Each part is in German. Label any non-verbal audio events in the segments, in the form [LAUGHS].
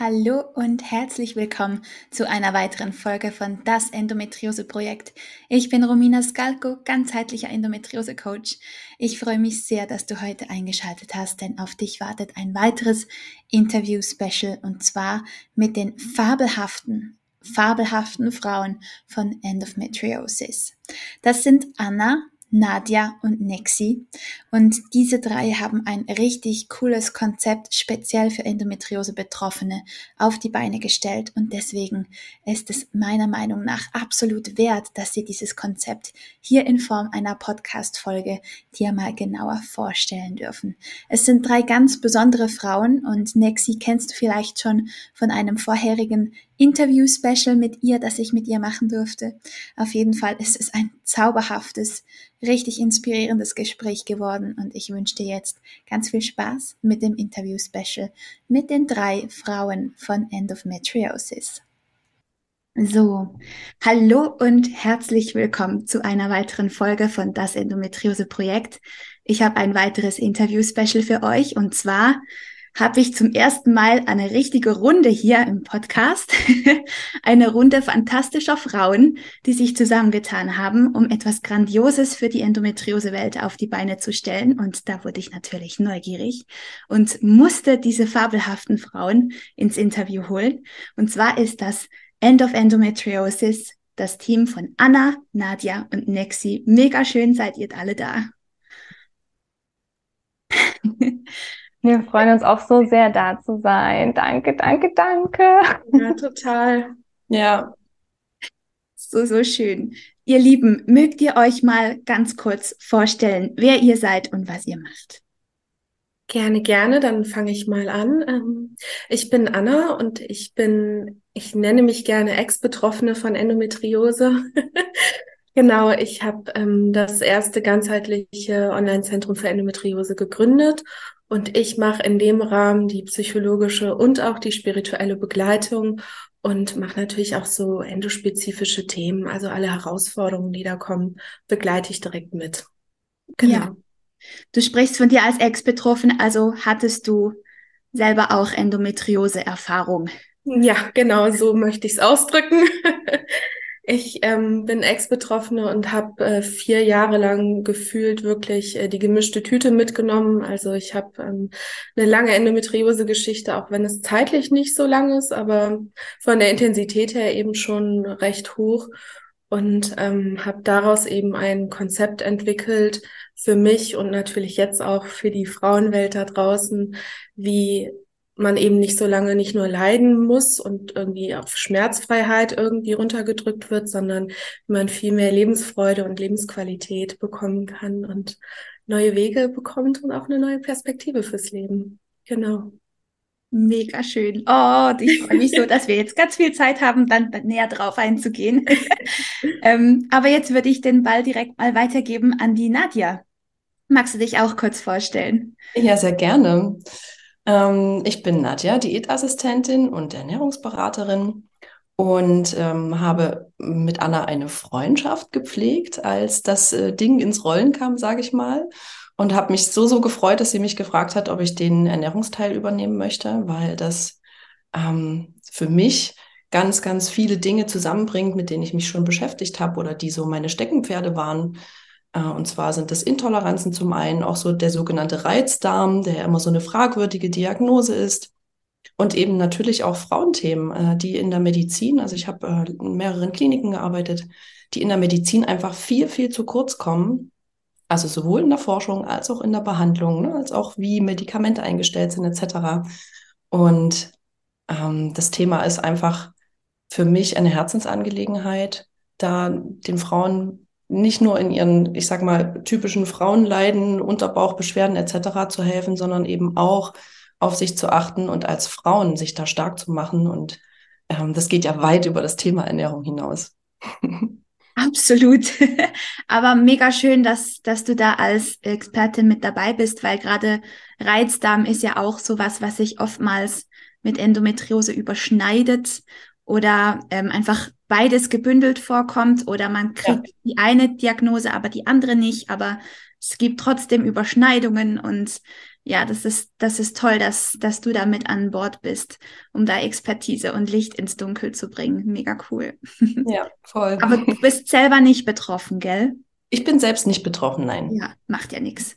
Hallo und herzlich willkommen zu einer weiteren Folge von Das Endometriose Projekt. Ich bin Romina Skalko, ganzheitlicher Endometriose Coach. Ich freue mich sehr, dass du heute eingeschaltet hast, denn auf dich wartet ein weiteres Interview Special und zwar mit den fabelhaften, fabelhaften Frauen von Endometriosis. Das sind Anna, Nadja und Nexi. Und diese drei haben ein richtig cooles Konzept speziell für Endometriose-Betroffene auf die Beine gestellt. Und deswegen ist es meiner Meinung nach absolut wert, dass sie dieses Konzept hier in Form einer Podcast-Folge dir mal genauer vorstellen dürfen. Es sind drei ganz besondere Frauen und Nexi kennst du vielleicht schon von einem vorherigen Interview-Special mit ihr, das ich mit ihr machen durfte. Auf jeden Fall ist es ein zauberhaftes, richtig inspirierendes Gespräch geworden und ich wünsche dir jetzt ganz viel Spaß mit dem Interview-Special mit den drei Frauen von Endometriosis. So, hallo und herzlich willkommen zu einer weiteren Folge von Das Endometriose Projekt. Ich habe ein weiteres Interview-Special für euch und zwar habe ich zum ersten Mal eine richtige Runde hier im Podcast. [LAUGHS] eine Runde fantastischer Frauen, die sich zusammengetan haben, um etwas Grandioses für die Endometriose-Welt auf die Beine zu stellen. Und da wurde ich natürlich neugierig und musste diese fabelhaften Frauen ins Interview holen. Und zwar ist das End of Endometriosis, das Team von Anna, Nadja und Nexi. Mega schön seid ihr alle da. [LAUGHS] Wir freuen uns auch so sehr, da zu sein. Danke, danke, danke. Ja, total. Ja. So, so schön. Ihr Lieben, mögt ihr euch mal ganz kurz vorstellen, wer ihr seid und was ihr macht? Gerne, gerne. Dann fange ich mal an. Ähm, ich bin Anna und ich bin, ich nenne mich gerne Ex-Betroffene von Endometriose. [LAUGHS] Genau, ich habe ähm, das erste ganzheitliche Online-Zentrum für Endometriose gegründet und ich mache in dem Rahmen die psychologische und auch die spirituelle Begleitung und mache natürlich auch so endospezifische Themen, also alle Herausforderungen, die da kommen, begleite ich direkt mit. Genau. Ja. Du sprichst von dir als Ex-Betroffene, also hattest du selber auch Endometriose-Erfahrung? Ja, genau, so möchte ich es ausdrücken. [LAUGHS] Ich ähm, bin Ex-Betroffene und habe äh, vier Jahre lang gefühlt wirklich äh, die gemischte Tüte mitgenommen. Also ich habe ähm, eine lange Endometriose-Geschichte, auch wenn es zeitlich nicht so lang ist, aber von der Intensität her eben schon recht hoch und ähm, habe daraus eben ein Konzept entwickelt für mich und natürlich jetzt auch für die Frauenwelt da draußen, wie man eben nicht so lange nicht nur leiden muss und irgendwie auf Schmerzfreiheit irgendwie runtergedrückt wird, sondern man viel mehr Lebensfreude und Lebensqualität bekommen kann und neue Wege bekommt und auch eine neue Perspektive fürs Leben. Genau. Mega schön. Oh, ich freue mich so, dass wir jetzt ganz viel Zeit haben, dann näher drauf einzugehen. [LAUGHS] ähm, aber jetzt würde ich den Ball direkt mal weitergeben an die Nadja. Magst du dich auch kurz vorstellen? Ja, sehr gerne. Ähm, ich bin Nadja, Diätassistentin und Ernährungsberaterin und ähm, habe mit Anna eine Freundschaft gepflegt, als das äh, Ding ins Rollen kam, sage ich mal. Und habe mich so, so gefreut, dass sie mich gefragt hat, ob ich den Ernährungsteil übernehmen möchte, weil das ähm, für mich ganz, ganz viele Dinge zusammenbringt, mit denen ich mich schon beschäftigt habe oder die so meine Steckenpferde waren. Äh, und zwar sind das Intoleranzen zum einen, auch so der sogenannte Reizdarm, der ja immer so eine fragwürdige Diagnose ist. Und eben natürlich auch Frauenthemen, äh, die in der Medizin, also ich habe äh, in mehreren Kliniken gearbeitet, die in der Medizin einfach viel, viel zu kurz kommen. Also sowohl in der Forschung als auch in der Behandlung, ne, als auch wie Medikamente eingestellt sind etc. Und ähm, das Thema ist einfach für mich eine Herzensangelegenheit, da den Frauen nicht nur in ihren, ich sag mal, typischen Frauenleiden, Unterbauchbeschwerden etc. zu helfen, sondern eben auch auf sich zu achten und als Frauen sich da stark zu machen. Und ähm, das geht ja weit über das Thema Ernährung hinaus. [LAUGHS] Absolut. [LAUGHS] Aber mega schön, dass, dass du da als Expertin mit dabei bist, weil gerade Reizdarm ist ja auch sowas, was sich oftmals mit Endometriose überschneidet oder ähm, einfach beides gebündelt vorkommt oder man kriegt ja. die eine Diagnose, aber die andere nicht, aber es gibt trotzdem Überschneidungen und ja, das ist, das ist toll, dass, dass du da mit an Bord bist, um da Expertise und Licht ins Dunkel zu bringen. Mega cool. [LAUGHS] Ja, voll. Aber du bist selber nicht betroffen, gell? Ich bin selbst nicht betroffen, nein. Ja, macht ja nichts.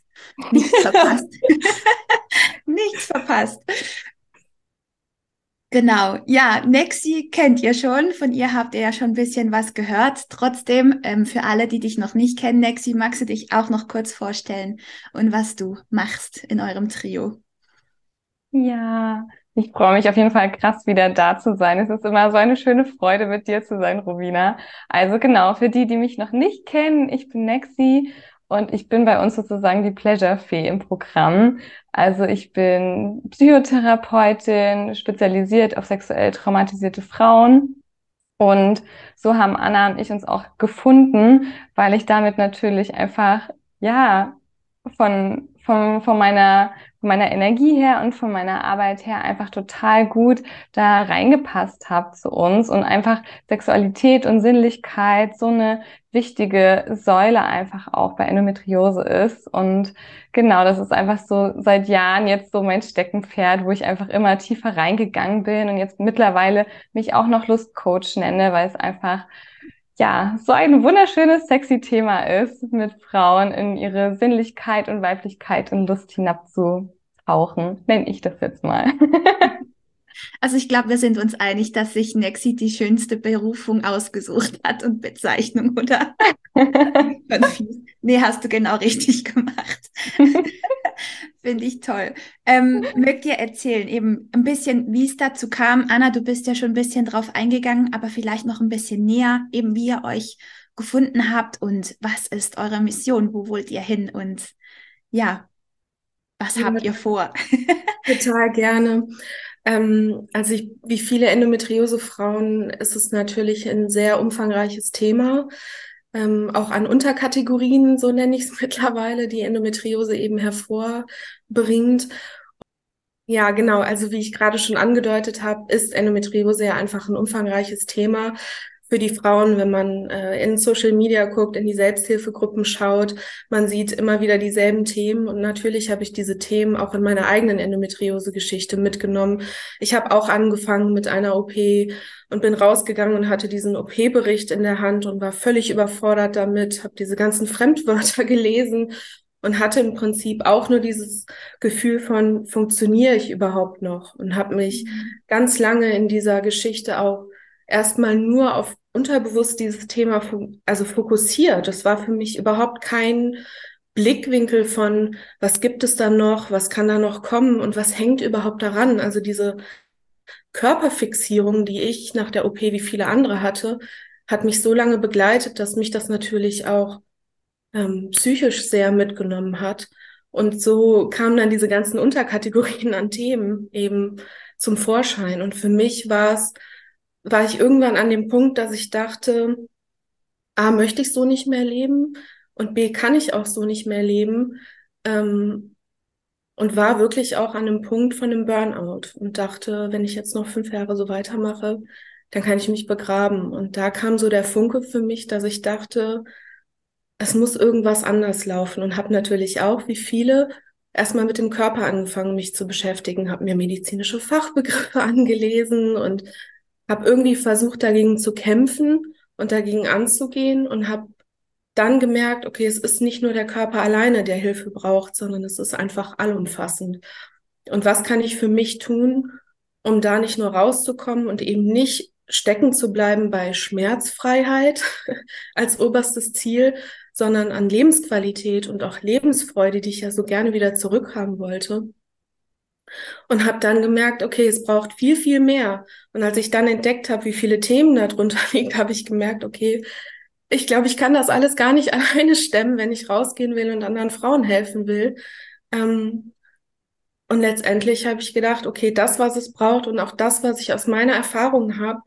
Nichts verpasst. [LAUGHS] [LAUGHS] nichts verpasst. Genau, ja, Nexi kennt ihr schon. Von ihr habt ihr ja schon ein bisschen was gehört. Trotzdem, ähm, für alle, die dich noch nicht kennen, Nexi, magst du dich auch noch kurz vorstellen und was du machst in eurem Trio? Ja, ich freue mich auf jeden Fall krass wieder da zu sein. Es ist immer so eine schöne Freude, mit dir zu sein, Rubina. Also genau, für die, die mich noch nicht kennen, ich bin Nexi und ich bin bei uns sozusagen die Pleasure-Fee im Programm. Also ich bin Psychotherapeutin, spezialisiert auf sexuell traumatisierte Frauen. Und so haben Anna und ich uns auch gefunden, weil ich damit natürlich einfach, ja, von, von, von meiner von meiner Energie her und von meiner Arbeit her einfach total gut da reingepasst habe zu uns und einfach Sexualität und Sinnlichkeit so eine wichtige Säule einfach auch bei Endometriose ist. Und genau, das ist einfach so seit Jahren jetzt so mein Steckenpferd, wo ich einfach immer tiefer reingegangen bin und jetzt mittlerweile mich auch noch Lustcoach nenne, weil es einfach ja, so ein wunderschönes, sexy Thema ist, mit Frauen in ihre Sinnlichkeit und Weiblichkeit und Lust hinabzutauchen, nenne ich das jetzt mal. [LAUGHS] Also ich glaube, wir sind uns einig, dass sich Nexi die schönste Berufung ausgesucht hat und Bezeichnung, oder? [LAUGHS] nee, hast du genau richtig gemacht. [LAUGHS] Finde ich toll. Ähm, mögt ihr erzählen, eben ein bisschen, wie es dazu kam? Anna, du bist ja schon ein bisschen drauf eingegangen, aber vielleicht noch ein bisschen näher, eben wie ihr euch gefunden habt und was ist eure Mission? Wo wollt ihr hin? Und ja, was ja, habt ihr vor? [LAUGHS] total gerne. Ähm, also ich, wie viele Endometriose-Frauen ist es natürlich ein sehr umfangreiches Thema ähm, auch an Unterkategorien, so nenne ich es [LAUGHS] mittlerweile, die Endometriose eben hervorbringt. Ja, genau. Also wie ich gerade schon angedeutet habe, ist Endometriose ja einfach ein umfangreiches Thema für die Frauen, wenn man äh, in Social Media guckt, in die Selbsthilfegruppen schaut. Man sieht immer wieder dieselben Themen und natürlich habe ich diese Themen auch in meiner eigenen Endometriose-Geschichte mitgenommen. Ich habe auch angefangen mit einer OP und bin rausgegangen und hatte diesen OP-Bericht in der Hand und war völlig überfordert damit, habe diese ganzen [LAUGHS] Fremdwörter gelesen und hatte im Prinzip auch nur dieses Gefühl von, funktioniere ich überhaupt noch? Und habe mich mhm. ganz lange in dieser Geschichte auch erstmal nur auf unterbewusst dieses Thema also fokussiert. Das war für mich überhaupt kein Blickwinkel von, was gibt es da noch, was kann da noch kommen und was hängt überhaupt daran. Also diese Körperfixierung, die ich nach der OP wie viele andere hatte, hat mich so lange begleitet, dass mich das natürlich auch ähm, psychisch sehr mitgenommen hat. Und so kamen dann diese ganzen Unterkategorien an Themen eben zum Vorschein. Und für mich war es war ich irgendwann an dem Punkt, dass ich dachte, A, möchte ich so nicht mehr leben und B, kann ich auch so nicht mehr leben. Ähm, und war wirklich auch an einem Punkt von einem Burnout und dachte, wenn ich jetzt noch fünf Jahre so weitermache, dann kann ich mich begraben. Und da kam so der Funke für mich, dass ich dachte, es muss irgendwas anders laufen und habe natürlich auch, wie viele, erstmal mit dem Körper angefangen, mich zu beschäftigen, habe mir medizinische Fachbegriffe [LAUGHS] angelesen und habe irgendwie versucht, dagegen zu kämpfen und dagegen anzugehen und habe dann gemerkt, okay, es ist nicht nur der Körper alleine, der Hilfe braucht, sondern es ist einfach allumfassend. Und was kann ich für mich tun, um da nicht nur rauszukommen und eben nicht stecken zu bleiben bei Schmerzfreiheit [LAUGHS] als oberstes Ziel, sondern an Lebensqualität und auch Lebensfreude, die ich ja so gerne wieder zurückhaben wollte und habe dann gemerkt, okay, es braucht viel, viel mehr. Und als ich dann entdeckt habe, wie viele Themen darunter [LAUGHS] liegen, habe ich gemerkt, okay, ich glaube, ich kann das alles gar nicht [LAUGHS] alleine stemmen, wenn ich rausgehen will und anderen Frauen helfen will. Ähm, und letztendlich habe ich gedacht, okay, das, was es braucht und auch das, was ich aus meiner Erfahrung habe,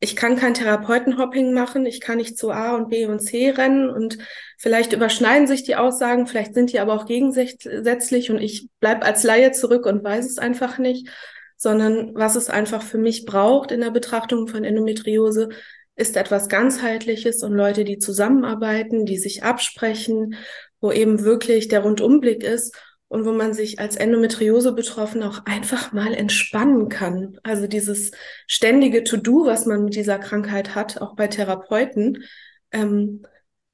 ich kann kein Therapeutenhopping machen, ich kann nicht zu A und B und C rennen und vielleicht überschneiden sich die Aussagen, vielleicht sind die aber auch gegensätzlich und ich bleib als Laie zurück und weiß es einfach nicht, sondern was es einfach für mich braucht in der Betrachtung von Endometriose, ist etwas ganzheitliches und Leute, die zusammenarbeiten, die sich absprechen, wo eben wirklich der Rundumblick ist und wo man sich als Endometriose betroffen auch einfach mal entspannen kann. Also dieses ständige To-Do, was man mit dieser Krankheit hat, auch bei Therapeuten, ähm,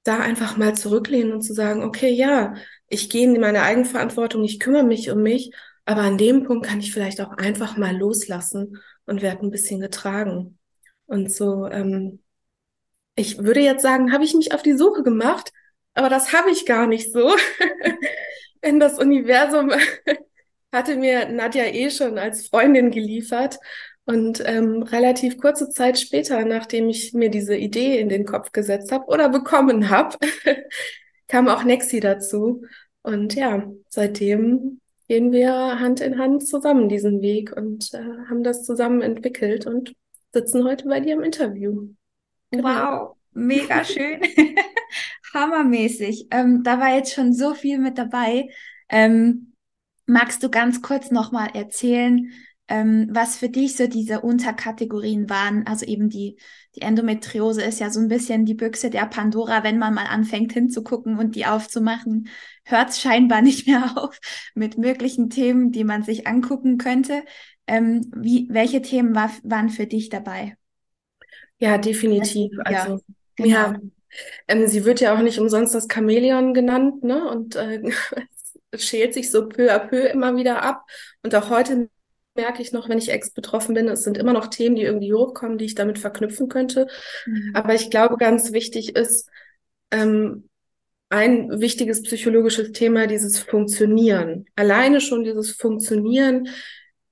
da einfach mal zurücklehnen und zu sagen, okay, ja, ich gehe in meine Eigenverantwortung, ich kümmere mich um mich, aber an dem Punkt kann ich vielleicht auch einfach mal loslassen und werde ein bisschen getragen. Und so, ähm, ich würde jetzt sagen, habe ich mich auf die Suche gemacht, aber das habe ich gar nicht so. [LAUGHS] in das Universum [LAUGHS] hatte mir Nadja eh schon als Freundin geliefert. Und ähm, relativ kurze Zeit später, nachdem ich mir diese Idee in den Kopf gesetzt habe oder bekommen habe, [LAUGHS] kam auch Nexi dazu. Und ja, seitdem gehen wir Hand in Hand zusammen diesen Weg und äh, haben das zusammen entwickelt und sitzen heute bei dir im Interview. Genau. Wow, mega [LAUGHS] schön. [LAUGHS] hammermäßig. Ähm, da war jetzt schon so viel mit dabei. Ähm, magst du ganz kurz nochmal erzählen, ähm, was für dich so diese Unterkategorien waren? Also eben die, die Endometriose ist ja so ein bisschen die Büchse der Pandora, wenn man mal anfängt hinzugucken und die aufzumachen, hört es scheinbar nicht mehr [LAUGHS] auf mit möglichen Themen, die man sich angucken könnte. Ähm, wie, welche Themen war, waren für dich dabei? Ja, definitiv. Also, ja, genau. ja ähm, sie wird ja auch nicht umsonst das Chamäleon genannt, ne? Und äh, [LAUGHS] es schält sich so peu à peu immer wieder ab. Und auch heute merke ich noch, wenn ich ex-betroffen bin, es sind immer noch Themen, die irgendwie hochkommen, die ich damit verknüpfen könnte. Mhm. Aber ich glaube, ganz wichtig ist, ähm, ein wichtiges psychologisches Thema, dieses Funktionieren. Alleine schon dieses Funktionieren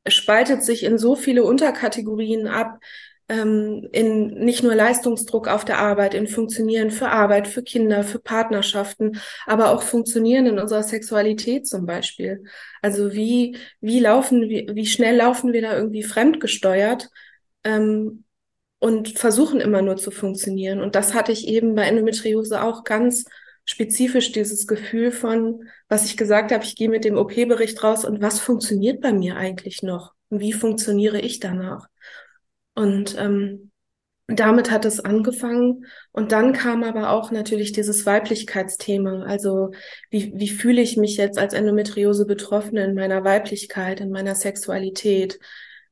spaltet sich in so viele Unterkategorien ab, ähm, in nicht nur Leistungsdruck auf der Arbeit, in Funktionieren für Arbeit, für Kinder, für Partnerschaften, aber auch Funktionieren in unserer Sexualität zum Beispiel. Also wie, wie laufen, wie, wie schnell laufen wir da irgendwie fremdgesteuert ähm, und versuchen immer nur zu funktionieren. Und das hatte ich eben bei Endometriose auch ganz spezifisch dieses Gefühl von, was ich gesagt habe, ich gehe mit dem OP-Bericht raus und was funktioniert bei mir eigentlich noch? Und wie funktioniere ich danach? Und ähm, damit hat es angefangen. Und dann kam aber auch natürlich dieses Weiblichkeitsthema. Also wie, wie fühle ich mich jetzt als Endometriose-Betroffene in meiner Weiblichkeit, in meiner Sexualität?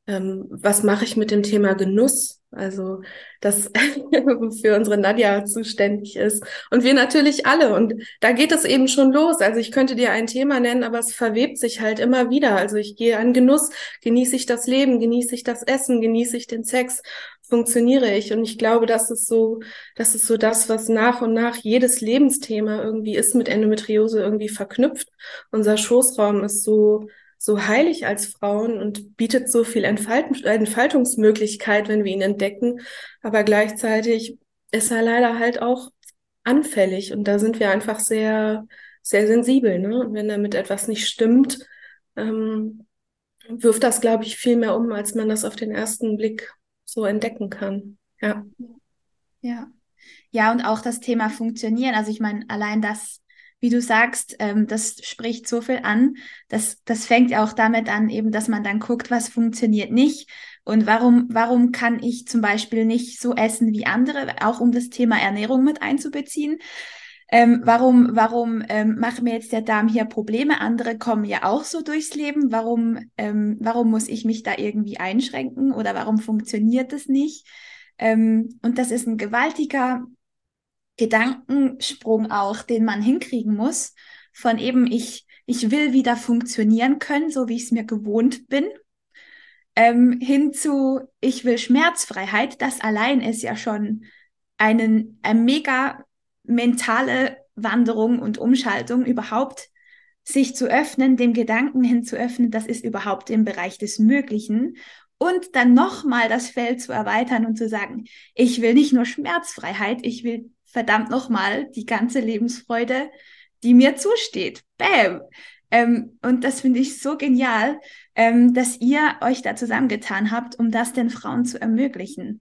Ähm, was mache ich mit dem Thema Genuss? Also, das [LAUGHS] für unsere Nadja zuständig ist. Und wir natürlich alle. Und da geht es eben schon los. Also ich könnte dir ein Thema nennen, aber es verwebt sich halt immer wieder. Also ich gehe an Genuss, genieße ich das Leben, genieße ich das Essen, genieße ich den Sex, funktioniere ich. Und ich glaube, das ist so, das ist so das, was nach und nach jedes Lebensthema irgendwie ist mit Endometriose irgendwie verknüpft. Unser Schoßraum ist so, so heilig als Frauen und bietet so viel Entfalt Entfaltungsmöglichkeit, wenn wir ihn entdecken. Aber gleichzeitig ist er leider halt auch anfällig und da sind wir einfach sehr, sehr sensibel. Ne? Und wenn damit etwas nicht stimmt, ähm, wirft das, glaube ich, viel mehr um, als man das auf den ersten Blick so entdecken kann. Ja. Ja. Ja, und auch das Thema Funktionieren. Also ich meine, allein das wie du sagst, ähm, das spricht so viel an. Das, das fängt ja auch damit an, eben, dass man dann guckt, was funktioniert nicht und warum, warum kann ich zum Beispiel nicht so essen wie andere, auch um das Thema Ernährung mit einzubeziehen. Ähm, warum warum ähm, macht mir jetzt der Darm hier Probleme? Andere kommen ja auch so durchs Leben. Warum, ähm, warum muss ich mich da irgendwie einschränken oder warum funktioniert das nicht? Ähm, und das ist ein gewaltiger Gedankensprung auch, den man hinkriegen muss, von eben ich, ich will wieder funktionieren können, so wie ich es mir gewohnt bin, ähm, hin zu ich will Schmerzfreiheit. Das allein ist ja schon einen, eine mega mentale Wanderung und Umschaltung überhaupt sich zu öffnen, dem Gedanken hin zu öffnen, das ist überhaupt im Bereich des Möglichen und dann nochmal das Feld zu erweitern und zu sagen, ich will nicht nur Schmerzfreiheit, ich will verdammt nochmal die ganze Lebensfreude, die mir zusteht. Bam! Ähm, und das finde ich so genial, ähm, dass ihr euch da zusammengetan habt, um das den Frauen zu ermöglichen.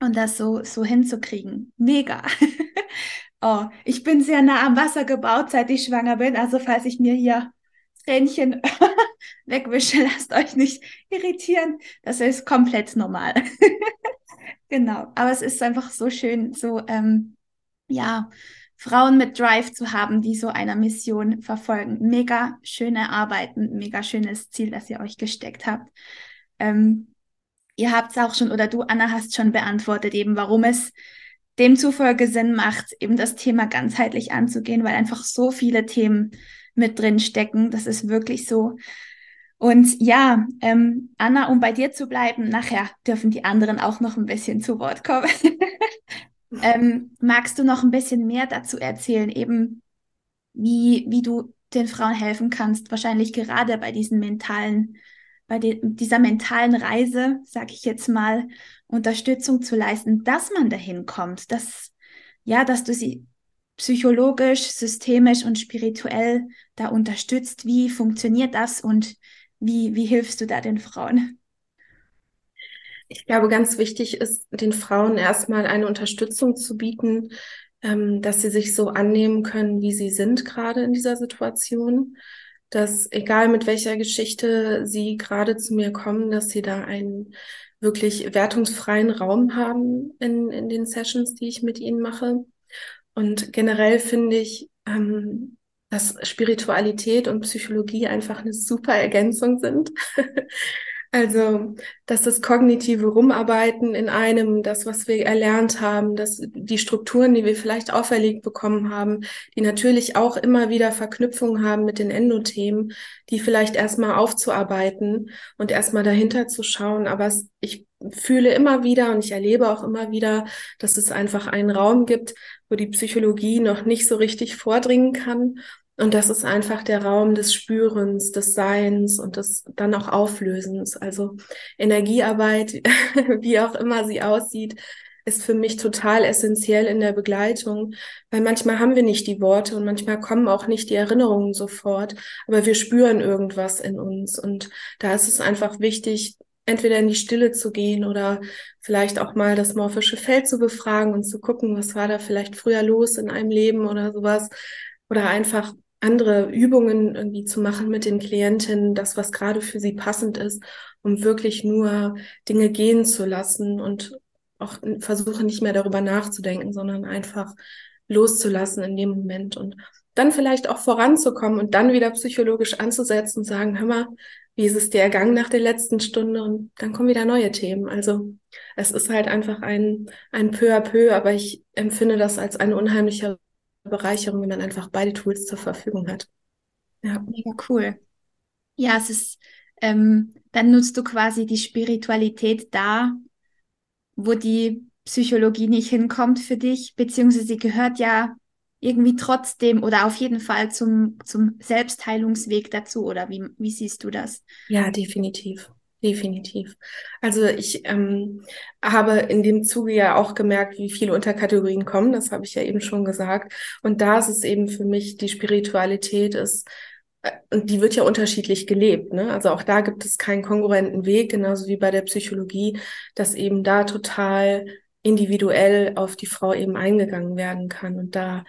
Und das so, so hinzukriegen. Mega. [LAUGHS] oh, ich bin sehr nah am Wasser gebaut, seit ich schwanger bin. Also falls ich mir hier Tränchen [LAUGHS] wegwische, lasst euch nicht irritieren. Das ist komplett normal. [LAUGHS] genau. Aber es ist einfach so schön, so, ähm, ja, Frauen mit Drive zu haben, die so einer Mission verfolgen. Mega schöne Arbeiten, mega schönes Ziel, das ihr euch gesteckt habt. Ähm, ihr habt es auch schon, oder du, Anna, hast schon beantwortet, eben warum es demzufolge Sinn macht, eben das Thema ganzheitlich anzugehen, weil einfach so viele Themen mit drin stecken. Das ist wirklich so. Und ja, ähm, Anna, um bei dir zu bleiben, nachher dürfen die anderen auch noch ein bisschen zu Wort kommen. [LAUGHS] ähm, magst du noch ein bisschen mehr dazu erzählen, eben wie, wie du den Frauen helfen kannst, wahrscheinlich gerade bei diesen mentalen, bei de dieser mentalen Reise, sag ich jetzt mal, Unterstützung zu leisten, dass man dahin kommt, dass ja, dass du sie psychologisch, systemisch und spirituell da unterstützt? Wie funktioniert das und wie, wie hilfst du da den Frauen? Ich glaube, ganz wichtig ist, den Frauen erstmal eine Unterstützung zu bieten, ähm, dass sie sich so annehmen können, wie sie sind gerade in dieser Situation. Dass egal mit welcher Geschichte sie gerade zu mir kommen, dass sie da einen wirklich wertungsfreien Raum haben in, in den Sessions, die ich mit ihnen mache und generell finde ich, ähm, dass Spiritualität und Psychologie einfach eine super Ergänzung sind. [LAUGHS] Also, dass das kognitive Rumarbeiten in einem, das, was wir erlernt haben, dass die Strukturen, die wir vielleicht auferlegt bekommen haben, die natürlich auch immer wieder Verknüpfungen haben mit den Endothemen, die vielleicht erstmal aufzuarbeiten und erstmal dahinter zu schauen. Aber ich fühle immer wieder und ich erlebe auch immer wieder, dass es einfach einen Raum gibt, wo die Psychologie noch nicht so richtig vordringen kann und das ist einfach der Raum des Spürens, des Seins und des dann auch Auflösens. Also Energiearbeit, [LAUGHS] wie auch immer sie aussieht, ist für mich total essentiell in der Begleitung, weil manchmal haben wir nicht die Worte und manchmal kommen auch nicht die Erinnerungen sofort, aber wir spüren irgendwas in uns und da ist es einfach wichtig, entweder in die Stille zu gehen oder vielleicht auch mal das morphische Feld zu befragen und zu gucken, was war da vielleicht früher los in einem Leben oder sowas oder einfach andere Übungen irgendwie zu machen mit den Klientinnen, das, was gerade für sie passend ist, um wirklich nur Dinge gehen zu lassen und auch versuche nicht mehr darüber nachzudenken, sondern einfach loszulassen in dem Moment und dann vielleicht auch voranzukommen und dann wieder psychologisch anzusetzen und sagen, hör mal, wie ist es dir ergangen nach der letzten Stunde und dann kommen wieder neue Themen. Also es ist halt einfach ein, ein peu à peu, aber ich empfinde das als eine unheimliche Bereicherung, wenn man einfach beide Tools zur Verfügung hat. Ja, mega cool. Ja, es ist, ähm, dann nutzt du quasi die Spiritualität da, wo die Psychologie nicht hinkommt für dich, beziehungsweise sie gehört ja irgendwie trotzdem oder auf jeden Fall zum, zum Selbstheilungsweg dazu, oder wie, wie siehst du das? Ja, definitiv. Definitiv. Also ich ähm, habe in dem Zuge ja auch gemerkt, wie viele Unterkategorien kommen. Das habe ich ja eben schon gesagt. Und da ist es eben für mich, die Spiritualität ist, äh, und die wird ja unterschiedlich gelebt. Ne? Also auch da gibt es keinen kongruenten Weg, genauso wie bei der Psychologie, dass eben da total individuell auf die Frau eben eingegangen werden kann und da,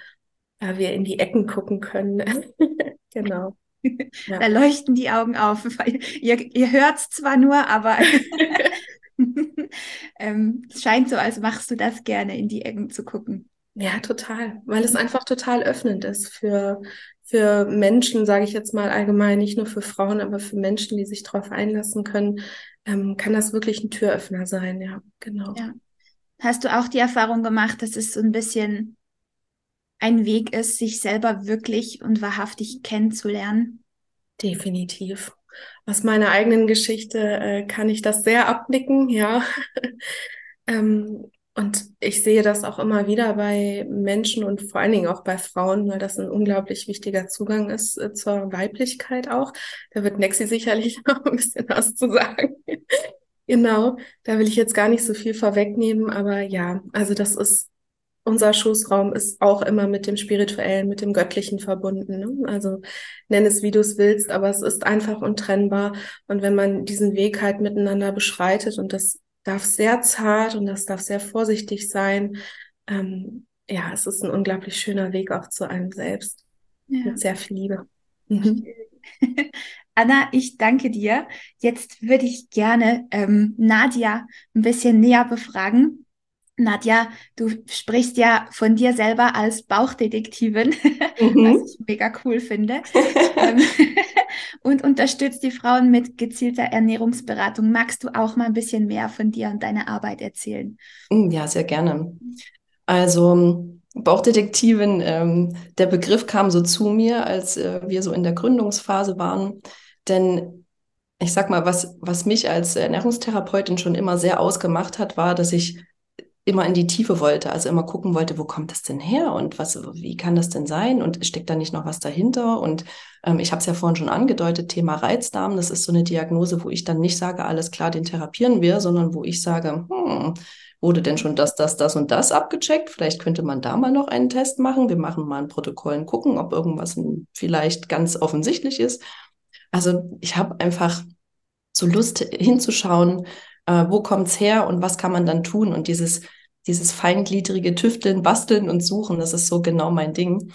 da wir in die Ecken gucken können. [LAUGHS] genau. [LAUGHS] Ja. Da leuchten die Augen auf. [LAUGHS] Ihr, ihr hört es zwar nur, aber [LAUGHS] ähm, es scheint so, als machst du das gerne, in die Ecken zu gucken. Ja, total, weil es einfach total öffnend ist für, für Menschen, sage ich jetzt mal allgemein, nicht nur für Frauen, aber für Menschen, die sich darauf einlassen können, ähm, kann das wirklich ein Türöffner sein, ja, genau. Ja. Hast du auch die Erfahrung gemacht, dass es so ein bisschen ein Weg ist, sich selber wirklich und wahrhaftig kennenzulernen? Definitiv. Aus meiner eigenen Geschichte äh, kann ich das sehr abnicken, ja. [LAUGHS] ähm, und ich sehe das auch immer wieder bei Menschen und vor allen Dingen auch bei Frauen, weil das ein unglaublich wichtiger Zugang ist äh, zur Weiblichkeit auch. Da wird Nexi sicherlich [LAUGHS] noch ein bisschen was zu sagen. [LAUGHS] genau, da will ich jetzt gar nicht so viel vorwegnehmen, aber ja, also das ist unser Schoßraum ist auch immer mit dem Spirituellen, mit dem Göttlichen verbunden. Ne? Also nenn es, wie du es willst, aber es ist einfach untrennbar. Und wenn man diesen Weg halt miteinander beschreitet und das darf sehr zart und das darf sehr vorsichtig sein. Ähm, ja, es ist ein unglaublich schöner Weg auch zu einem selbst. Ja. Mit sehr viel Liebe. Mhm. [LAUGHS] Anna, ich danke dir. Jetzt würde ich gerne ähm, Nadja ein bisschen näher befragen. Nadja, du sprichst ja von dir selber als Bauchdetektivin, [LAUGHS] mhm. was ich mega cool finde. [LAUGHS] Ähm, [LAUGHS] und unterstützt die Frauen mit gezielter Ernährungsberatung. Magst du auch mal ein bisschen mehr von dir und deiner Arbeit erzählen? Ja, sehr gerne. Also Bauchdetektivin, ähm, der Begriff kam so zu mir, als äh, wir so in der Gründungsphase waren. Denn ich sag mal, was, was mich als Ernährungstherapeutin schon immer sehr ausgemacht hat, war, dass ich immer in die Tiefe wollte, also immer gucken wollte, wo kommt das denn her und was, wie kann das denn sein und steckt da nicht noch was dahinter? Und ähm, ich habe es ja vorhin schon angedeutet, Thema Reizdarm, das ist so eine Diagnose, wo ich dann nicht sage, alles klar, den therapieren wir, sondern wo ich sage, hm, wurde denn schon das, das, das und das abgecheckt? Vielleicht könnte man da mal noch einen Test machen. Wir machen mal ein Protokoll und gucken, ob irgendwas vielleicht ganz offensichtlich ist. Also ich habe einfach so Lust hinzuschauen, äh, wo kommt's her und was kann man dann tun? Und dieses, dieses feingliedrige Tüfteln, Basteln und Suchen, das ist so genau mein Ding.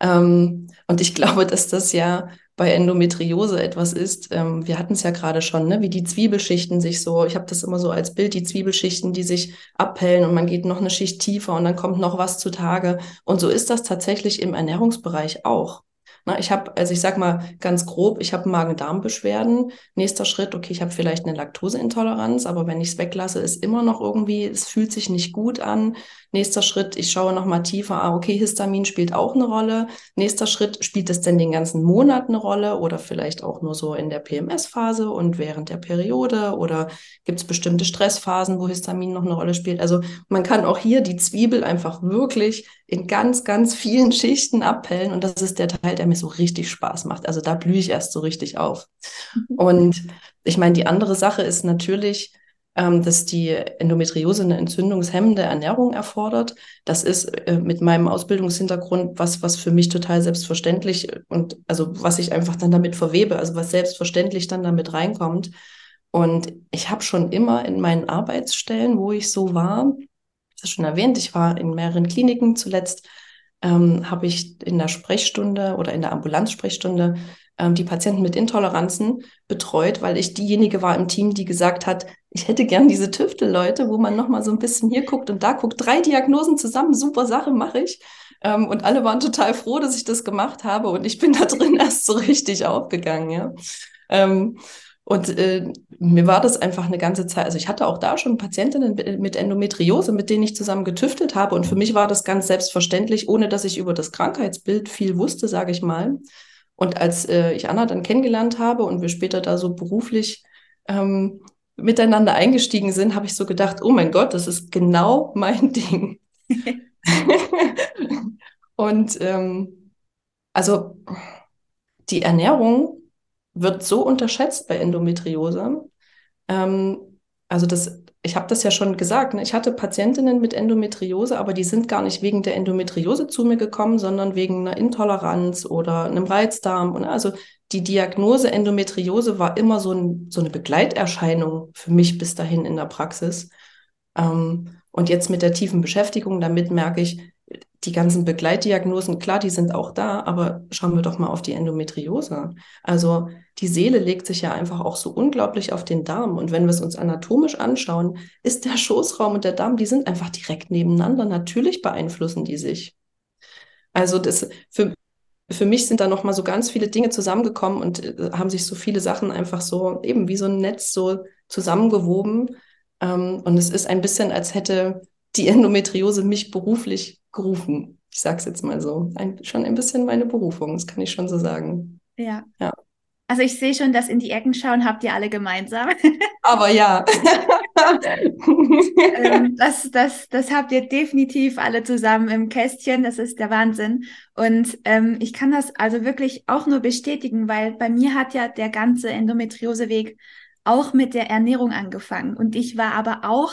Ähm, und ich [LAUGHS] glaube, dass das ja bei Endometriose etwas ist. Ähm, wir hatten es ja gerade schon, ne? wie die Zwiebelschichten sich so, ich habe das immer so als Bild, die Zwiebelschichten, die sich abhellen und man geht noch eine Schicht tiefer und dann kommt noch was zutage. Und so ist das tatsächlich im Ernährungsbereich auch. Na, ich habe, also ich sag mal ganz grob, ich habe Magen-Darm-Beschwerden. Nächster Schritt, okay, ich habe vielleicht eine Laktoseintoleranz, aber wenn ich es weglasse, ist immer noch irgendwie, es fühlt sich nicht gut an. Nächster Schritt, ich schaue noch mal tiefer, ah, okay, Histamin spielt auch eine Rolle. Nächster Schritt, spielt es denn den ganzen Monat eine Rolle oder vielleicht auch nur so in der PMS-Phase und während der Periode oder gibt es bestimmte Stressphasen, wo Histamin noch eine Rolle spielt? Also man kann auch hier die Zwiebel einfach wirklich in ganz, ganz vielen Schichten abhellen und das ist der Teil, der mir so richtig Spaß macht. Also da blühe ich erst so richtig auf. Mhm. Und ich meine, die andere Sache ist natürlich, ähm, dass die Endometriose eine entzündungshemmende Ernährung erfordert. Das ist äh, mit meinem Ausbildungshintergrund was, was für mich total selbstverständlich und also was ich einfach dann damit verwebe, also was selbstverständlich dann damit reinkommt. Und ich habe schon immer in meinen Arbeitsstellen, wo ich so war, das schon erwähnt, ich war in mehreren Kliniken zuletzt, ähm, habe ich in der Sprechstunde oder in der Ambulanzsprechstunde ähm, die Patienten mit Intoleranzen betreut, weil ich diejenige war im Team, die gesagt hat, ich hätte gern diese Tüftelleute, wo man nochmal so ein bisschen hier guckt und da guckt, drei Diagnosen zusammen, super Sache mache ich. Ähm, und alle waren total froh, dass ich das gemacht habe und ich bin da [LAUGHS] drin erst so richtig aufgegangen, ja. Ähm, und äh, mir war das einfach eine ganze Zeit, also ich hatte auch da schon Patientinnen mit Endometriose, mit denen ich zusammen getüftelt habe. Und für mich war das ganz selbstverständlich, ohne dass ich über das Krankheitsbild viel wusste, sage ich mal. Und als äh, ich Anna dann kennengelernt habe und wir später da so beruflich ähm, miteinander eingestiegen sind, habe ich so gedacht, oh mein Gott, das ist genau mein [LAUGHS] Ding. und ähm, also die Ernährung wird so unterschätzt bei Endometriose. Ähm, also das ich habe das ja schon gesagt, ne? ich hatte Patientinnen mit Endometriose, aber die sind gar nicht wegen der Endometriose zu mir gekommen, sondern wegen einer Intoleranz oder einem Reizdarm. Und also die Diagnose Endometriose war immer so, ein, so eine Begleiterscheinung für mich bis dahin in der Praxis. Ähm, und jetzt mit der tiefen Beschäftigung damit merke ich, die ganzen Begleitdiagnosen, klar, die sind auch da, aber schauen wir doch mal auf die Endometriose. Also die Seele legt sich ja einfach auch so unglaublich auf den Darm. Und wenn wir es uns anatomisch anschauen, ist der Schoßraum und der Darm, die sind einfach direkt nebeneinander. Natürlich beeinflussen die sich. Also das für, für mich sind da noch mal so ganz viele Dinge zusammengekommen und äh, haben sich so viele Sachen einfach so eben wie so ein Netz so zusammengewoben. Ähm, und es ist ein bisschen, als hätte die Endometriose mich beruflich gerufen. Ich sage es jetzt mal so. Ein, schon ein bisschen meine Berufung, das kann ich schon so sagen. Ja. ja. Also ich sehe schon, dass in die Ecken schauen habt ihr alle gemeinsam. [LAUGHS] Aber ja. ähm, [LAUGHS] das, das, das habt ihr definitiv alle zusammen im Kästchen. Das ist der Wahnsinn. Und ähm, ich kann das also wirklich auch nur bestätigen, weil bei mir hat ja der ganze Endometrioseweg auch mit der Ernährung angefangen. Und ich war aber auch,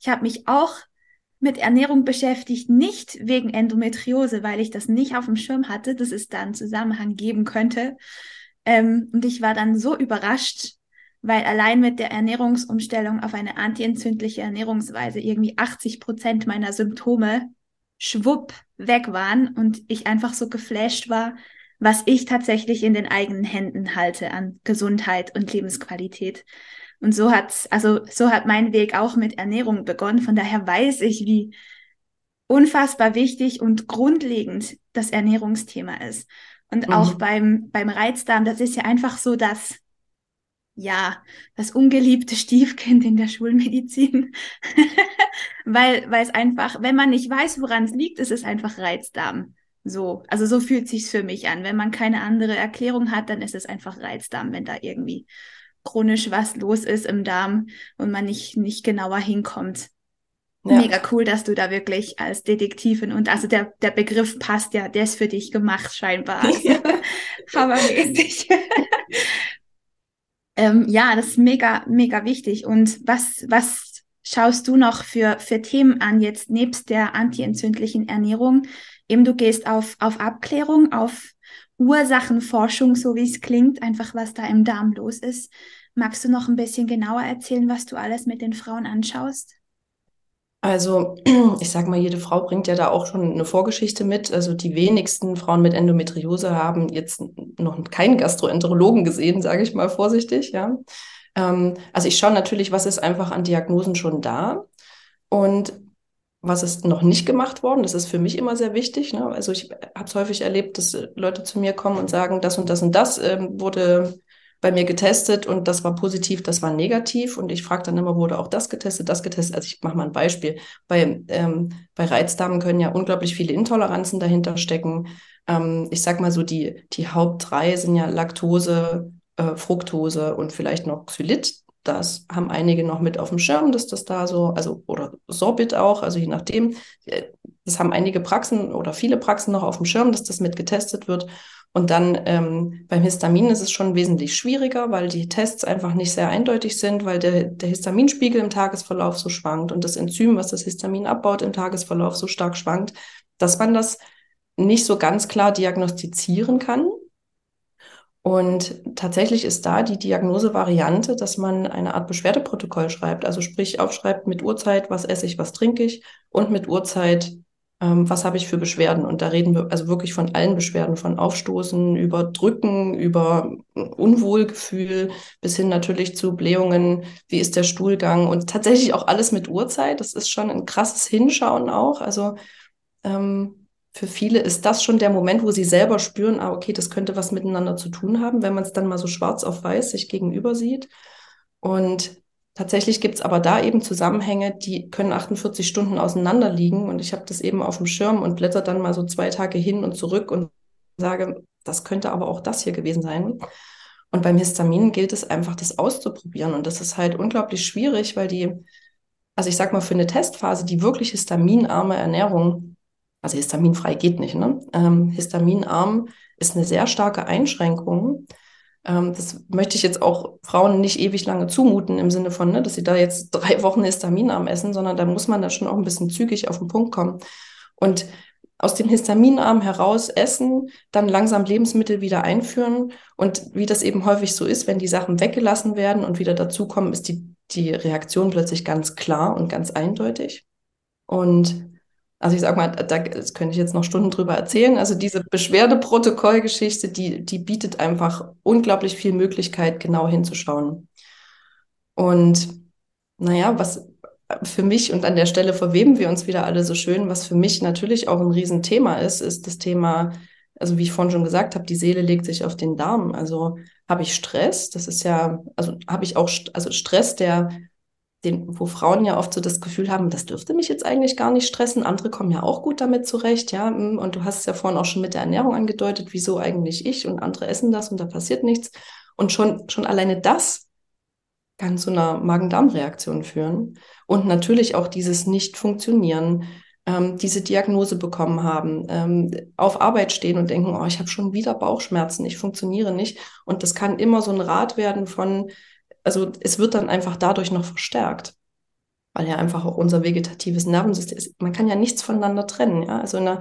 ich habe mich auch mit Ernährung beschäftigt, nicht wegen Endometriose, weil ich das nicht auf dem Schirm hatte, dass es da einen Zusammenhang geben könnte. Ähm, und ich war dann so überrascht, weil allein mit der Ernährungsumstellung auf eine antientzündliche Ernährungsweise irgendwie 80 Prozent meiner Symptome schwupp weg waren und ich einfach so geflasht war, was ich tatsächlich in den eigenen Händen halte an Gesundheit und Lebensqualität. Und so hat, also so hat mein Weg auch mit Ernährung begonnen. Von daher weiß ich, wie unfassbar wichtig und grundlegend das Ernährungsthema ist. Und mhm. auch beim, beim Reizdarm, das ist ja einfach so, dass ja, das ungeliebte Stiefkind in der Schulmedizin. [LAUGHS] weil, weil es einfach, wenn man nicht weiß, woran es liegt, ist es einfach Reizdarm. So, also so fühlt sich's für mich an. Wenn man keine andere Erklärung hat, dann ist es einfach Reizdarm, wenn da irgendwie chronisch was los ist im Darm und man nicht, nicht genauer hinkommt. Ja. Mega cool, dass du da wirklich als Detektivin und also der, der Begriff passt ja, der ist für dich gemacht scheinbar. [LAUGHS] Ja. [LAUGHS] Hammermäßig. [LAUGHS] ähm, ja, das ist mega, mega wichtig. Und was, was schaust du noch für, für Themen an, jetzt nebst der antientzündlichen Ernährung? Eben du gehst auf, auf Abklärung, auf Ursachenforschung, so wie es klingt, einfach was da im Darm los ist. Magst du noch ein bisschen genauer erzählen, was du alles mit den Frauen anschaust? Also, [CLEARS THROAT] ich sag mal, jede Frau bringt ja da auch schon eine Vorgeschichte mit. Also, die wenigsten Frauen mit Endometriose haben jetzt noch keinen Gastroenterologen gesehen, sage ich mal vorsichtig, ja. Ähm, also, ich schaue natürlich, was ist einfach an Diagnosen schon da und was ist noch nicht gemacht worden. Das ist für mich immer sehr wichtig. Ne? Also, ich habe es häufig erlebt, dass Leute zu mir kommen und sagen, das und das und das ähm, wurde bei mir getestet und das war positiv, das war negativ. Und ich frage dann immer, wurde auch das getestet, das getestet? Also ich mache mal ein Beispiel. Bei, ähm, bei Reizdarmen können ja unglaublich viele Intoleranzen dahinter stecken. Ähm, ich sag mal so, die, die Haupt drei sind ja Laktose, äh, Fructose und vielleicht noch Xylit. Das haben einige noch mit auf dem Schirm, dass das da so, also oder Sorbit auch, also je nachdem. Äh, das haben einige Praxen oder viele Praxen noch auf dem Schirm, dass das mit getestet wird. Und dann ähm, beim Histamin ist es schon wesentlich schwieriger, weil die Tests einfach nicht sehr eindeutig sind, weil der, der Histaminspiegel im Tagesverlauf so schwankt und das Enzym, was das Histamin abbaut, im Tagesverlauf so stark schwankt, dass man das nicht so ganz klar diagnostizieren kann. Und tatsächlich ist da die Diagnosevariante, dass man eine Art Beschwerdeprotokoll schreibt, also sprich aufschreibt mit Uhrzeit, was esse ich, was trinke ich und mit Uhrzeit, ähm, was habe ich für Beschwerden? Und da reden wir also wirklich von allen Beschwerden, von Aufstoßen, über Drücken, über Unwohlgefühl, bis hin natürlich zu Blähungen, wie ist der Stuhlgang und tatsächlich auch alles mit Uhrzeit. Das ist schon ein krasses Hinschauen auch. Also ähm, für viele ist das schon der Moment, wo sie selber spüren, ah, okay, das könnte was miteinander zu tun haben, wenn man es dann mal so schwarz auf weiß sich gegenüber sieht. Und Tatsächlich gibt es aber da eben Zusammenhänge, die können 48 Stunden auseinander liegen und ich habe das eben auf dem Schirm und blätter dann mal so zwei Tage hin und zurück und sage, das könnte aber auch das hier gewesen sein. Und beim Histamin gilt es einfach, das auszuprobieren und das ist halt unglaublich schwierig, weil die, also ich sag mal, für eine Testphase, die wirklich histaminarme Ernährung, also histaminfrei geht nicht, ne? Ähm, histaminarm ist eine sehr starke Einschränkung ähm, das möchte ich jetzt auch Frauen nicht ewig lange zumuten im Sinne von, ne, dass sie da jetzt drei Wochen Histaminarm essen, sondern da muss man da schon auch ein bisschen zügig auf den Punkt kommen. Und aus dem Histaminarm heraus essen, dann langsam Lebensmittel wieder einführen. Und wie das eben häufig so ist, wenn die Sachen weggelassen werden und wieder dazukommen, ist die, die Reaktion plötzlich ganz klar und ganz eindeutig. Und also ich sag mal, da das könnte ich jetzt noch Stunden drüber erzählen. Also diese Beschwerdeprotokollgeschichte, die, die bietet einfach unglaublich viel Möglichkeit, genau hinzuschauen. Und naja, was für mich und an der Stelle verweben wir uns wieder alle so schön, was für mich natürlich auch ein Riesenthema ist, ist das Thema, also wie ich vorhin schon gesagt habe, die Seele legt sich auf den Darm. Also habe ich Stress? Das ist ja, also habe ich auch, also Stress, der den, wo Frauen ja oft so das Gefühl haben, das dürfte mich jetzt eigentlich gar nicht stressen. Andere kommen ja auch gut damit zurecht, ja. Mm, und du hast es ja vorhin auch schon mit der Ernährung angedeutet, wieso eigentlich ich und andere essen das und da passiert nichts. Und schon, schon alleine das kann zu einer Magen-Darm-Reaktion führen. Und natürlich auch dieses Nicht-Funktionieren, ähm, diese Diagnose bekommen haben, ähm, auf Arbeit stehen und denken, oh, ich habe schon wieder Bauchschmerzen, ich funktioniere nicht. Und das kann immer so ein Rad werden von, also es wird dann einfach dadurch noch verstärkt, weil ja einfach auch unser vegetatives Nervensystem ist. Man kann ja nichts voneinander trennen. Ja? Also in der,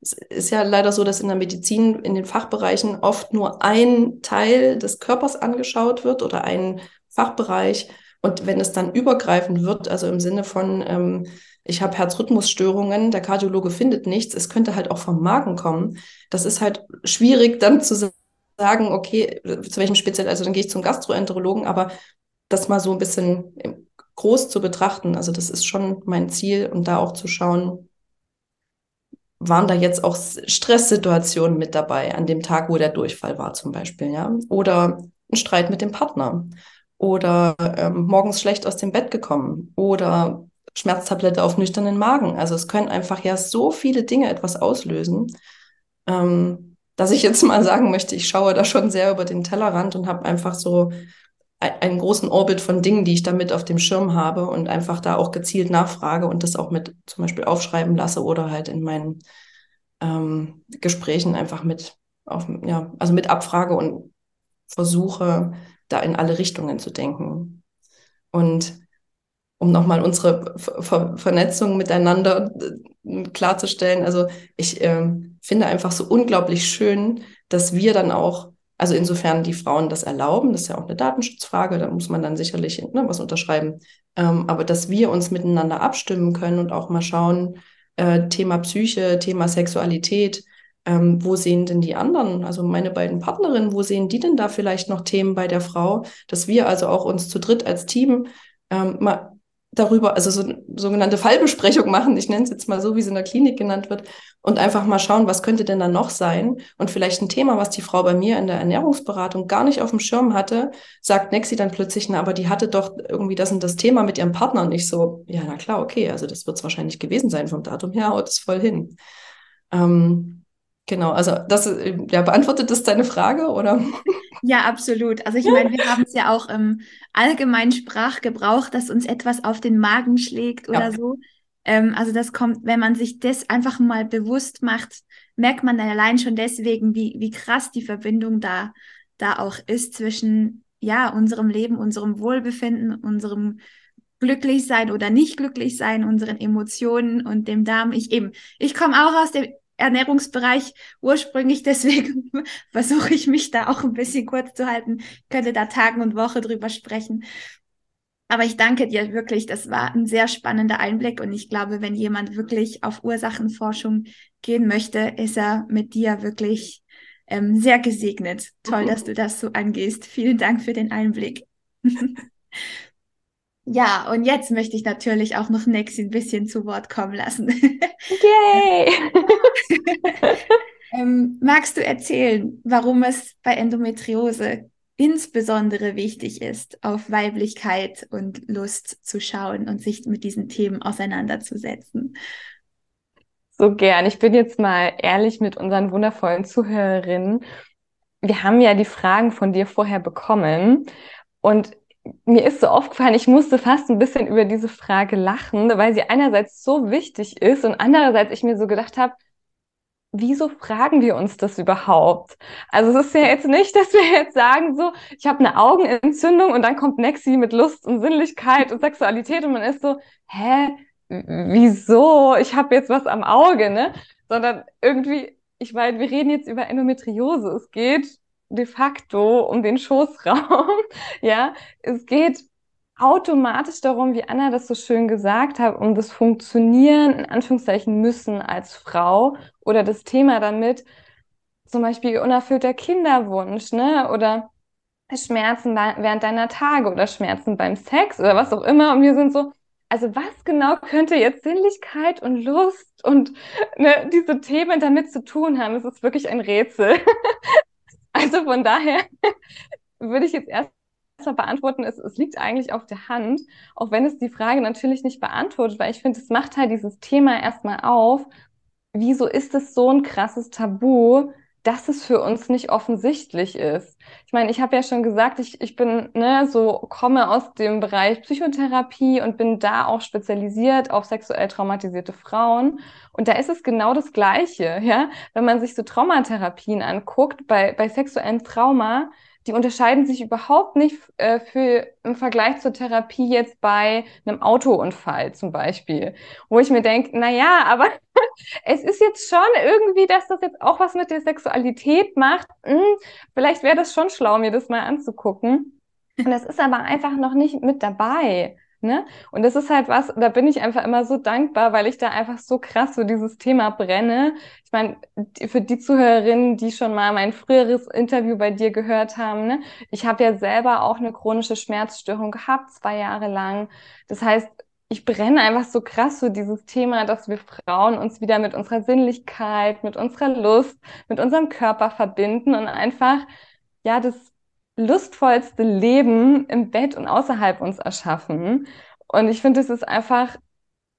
es ist ja leider so, dass in der Medizin in den Fachbereichen oft nur ein Teil des Körpers angeschaut wird oder ein, Fachbereich. Und wenn es dann übergreifend wird, also im Sinne von, ähm, ich habe Herzrhythmusstörungen, der Kardiologe findet nichts, es könnte halt auch vom Magen kommen. Das ist halt schwierig dann zu sagen, okay, zu welchem Speziell, also dann gehe ich zum Gastroenterologen, aber das mal so ein bisschen groß zu betrachten, also das ist schon mein Ziel und da auch zu schauen, waren da jetzt auch Stresssituationen mit dabei an dem Tag, wo der Durchfall war zum Beispiel, ja? Oder ein Streit mit dem Partner oder ähm, morgens schlecht aus dem Bett gekommen oder Schmerztablette auf nüchternen Magen. Also es können einfach ja so viele Dinge etwas auslösen, ähm, dass ich jetzt mal sagen möchte, ich schaue da schon sehr über den Tellerrand und habe einfach so einen großen Orbit von Dingen, die ich damit auf dem Schirm habe und einfach da auch gezielt nachfrage und das auch mit zum Beispiel aufschreiben lasse oder halt in meinen ähm, Gesprächen einfach mit auf, ja, also mit abfrage und versuche, da in alle Richtungen zu denken. Und um nochmal unsere Ver Vernetzung miteinander äh, klarzustellen, also ich äh, finde einfach so unglaublich schön, dass wir dann auch also insofern die Frauen das erlauben, das ist ja auch eine Datenschutzfrage, da muss man dann sicherlich ne, was unterschreiben. Ähm, aber dass wir uns miteinander abstimmen können und auch mal schauen, äh, Thema Psyche, Thema Sexualität, ähm, wo sehen denn die anderen, also meine beiden Partnerinnen, wo sehen die denn da vielleicht noch Themen bei der Frau, dass wir also auch uns zu dritt als Team ähm, mal darüber, also so sogenannte Fallbesprechung machen, ich nenne es jetzt mal so, wie es in der Klinik genannt wird, und einfach mal schauen, was könnte denn da noch sein? Und vielleicht ein Thema, was die Frau bei mir in der Ernährungsberatung gar nicht auf dem Schirm hatte, sagt Nexi dann plötzlich, na, aber die hatte doch irgendwie das und das Thema mit ihrem Partner und ich so, ja, na klar, okay, also das wird es wahrscheinlich gewesen sein vom Datum her, haut es voll hin. Ähm, Genau, also das ja, beantwortet das deine Frage, oder? Ja, absolut. Also ich meine, wir haben es ja auch im allgemeinen Sprachgebrauch, dass uns etwas auf den Magen schlägt oder ja. so. Ähm, also das kommt, wenn man sich das einfach mal bewusst macht, merkt man dann allein schon deswegen, wie, wie krass die Verbindung da, da auch ist zwischen ja, unserem Leben, unserem Wohlbefinden, unserem glücklich sein oder nicht glücklich sein, unseren Emotionen und dem Darm. Ich eben, ich komme auch aus dem Ernährungsbereich ursprünglich, [LAUGHS] deswegen versuche ich mich da auch ein bisschen kurz zu halten. Ich könnte da Tagen und Woche drüber sprechen. Aber ich danke dir wirklich, das war ein sehr spannender Einblick und ich glaube, wenn jemand wirklich auf Ursachenforschung gehen möchte, ist er mit dir wirklich ähm, sehr gesegnet. Toll, dass du das so angehst. Vielen Dank für den Einblick. [LAUGHS] Ja, und jetzt möchte ich natürlich auch noch Nexi ein bisschen zu Wort kommen lassen. [LAUGHS] Yay! [LAUGHS] ähm, magst du erzählen, warum es bei Endometriose insbesondere wichtig ist, auf Weiblichkeit und Lust zu schauen und sich mit diesen Themen auseinanderzusetzen? So gern. Ich bin jetzt mal ehrlich mit unseren wundervollen Zuhörerinnen. Wir haben ja die Fragen von dir vorher bekommen und mir ist so aufgefallen, ich musste fast ein bisschen über diese Frage lachen, weil sie einerseits so wichtig ist und andererseits ich mir so gedacht habe, wieso fragen wir uns das überhaupt? Also es ist ja jetzt nicht, dass wir jetzt sagen so, ich habe eine Augenentzündung und dann kommt Nexi mit Lust und Sinnlichkeit und Sexualität und man ist so, hä, wieso? Ich habe jetzt was am Auge, ne? Sondern irgendwie, ich meine, wir reden jetzt über Endometriose. Es geht de facto um den Schoßraum. [LAUGHS] ja, es geht automatisch darum, wie Anna das so schön gesagt hat, um das Funktionieren in Anführungszeichen müssen als Frau oder das Thema damit, zum Beispiel unerfüllter Kinderwunsch, ne? Oder Schmerzen während deiner Tage oder Schmerzen beim Sex oder was auch immer. Und wir sind so, also was genau könnte jetzt Sinnlichkeit und Lust und ne, diese Themen damit zu tun haben? Es ist wirklich ein Rätsel. [LAUGHS] Also von daher [LAUGHS] würde ich jetzt erst mal beantworten, es, es liegt eigentlich auf der Hand, auch wenn es die Frage natürlich nicht beantwortet, weil ich finde, es macht halt dieses Thema erstmal auf. Wieso ist es so ein krasses Tabu, dass es für uns nicht offensichtlich ist. Ich meine, ich habe ja schon gesagt, ich, ich bin ne, so komme aus dem Bereich Psychotherapie und bin da auch spezialisiert auf sexuell traumatisierte Frauen. Und da ist es genau das Gleiche, ja. Wenn man sich so Traumatherapien anguckt, bei, bei sexuellem Trauma, die unterscheiden sich überhaupt nicht äh, für, im Vergleich zur Therapie jetzt bei einem Autounfall zum Beispiel, wo ich mir denke, na ja, aber [LAUGHS] es ist jetzt schon irgendwie, dass das jetzt auch was mit der Sexualität macht. Hm, vielleicht wäre das schon schlau, mir das mal anzugucken. Und das ist aber einfach noch nicht mit dabei. Ne? Und das ist halt was, da bin ich einfach immer so dankbar, weil ich da einfach so krass für dieses Thema brenne. Ich meine, für die Zuhörerinnen, die schon mal mein früheres Interview bei dir gehört haben, ne? ich habe ja selber auch eine chronische Schmerzstörung gehabt, zwei Jahre lang. Das heißt, ich brenne einfach so krass für dieses Thema, dass wir Frauen uns wieder mit unserer Sinnlichkeit, mit unserer Lust, mit unserem Körper verbinden und einfach, ja, das lustvollste Leben im Bett und außerhalb uns erschaffen. Und ich finde, es ist einfach,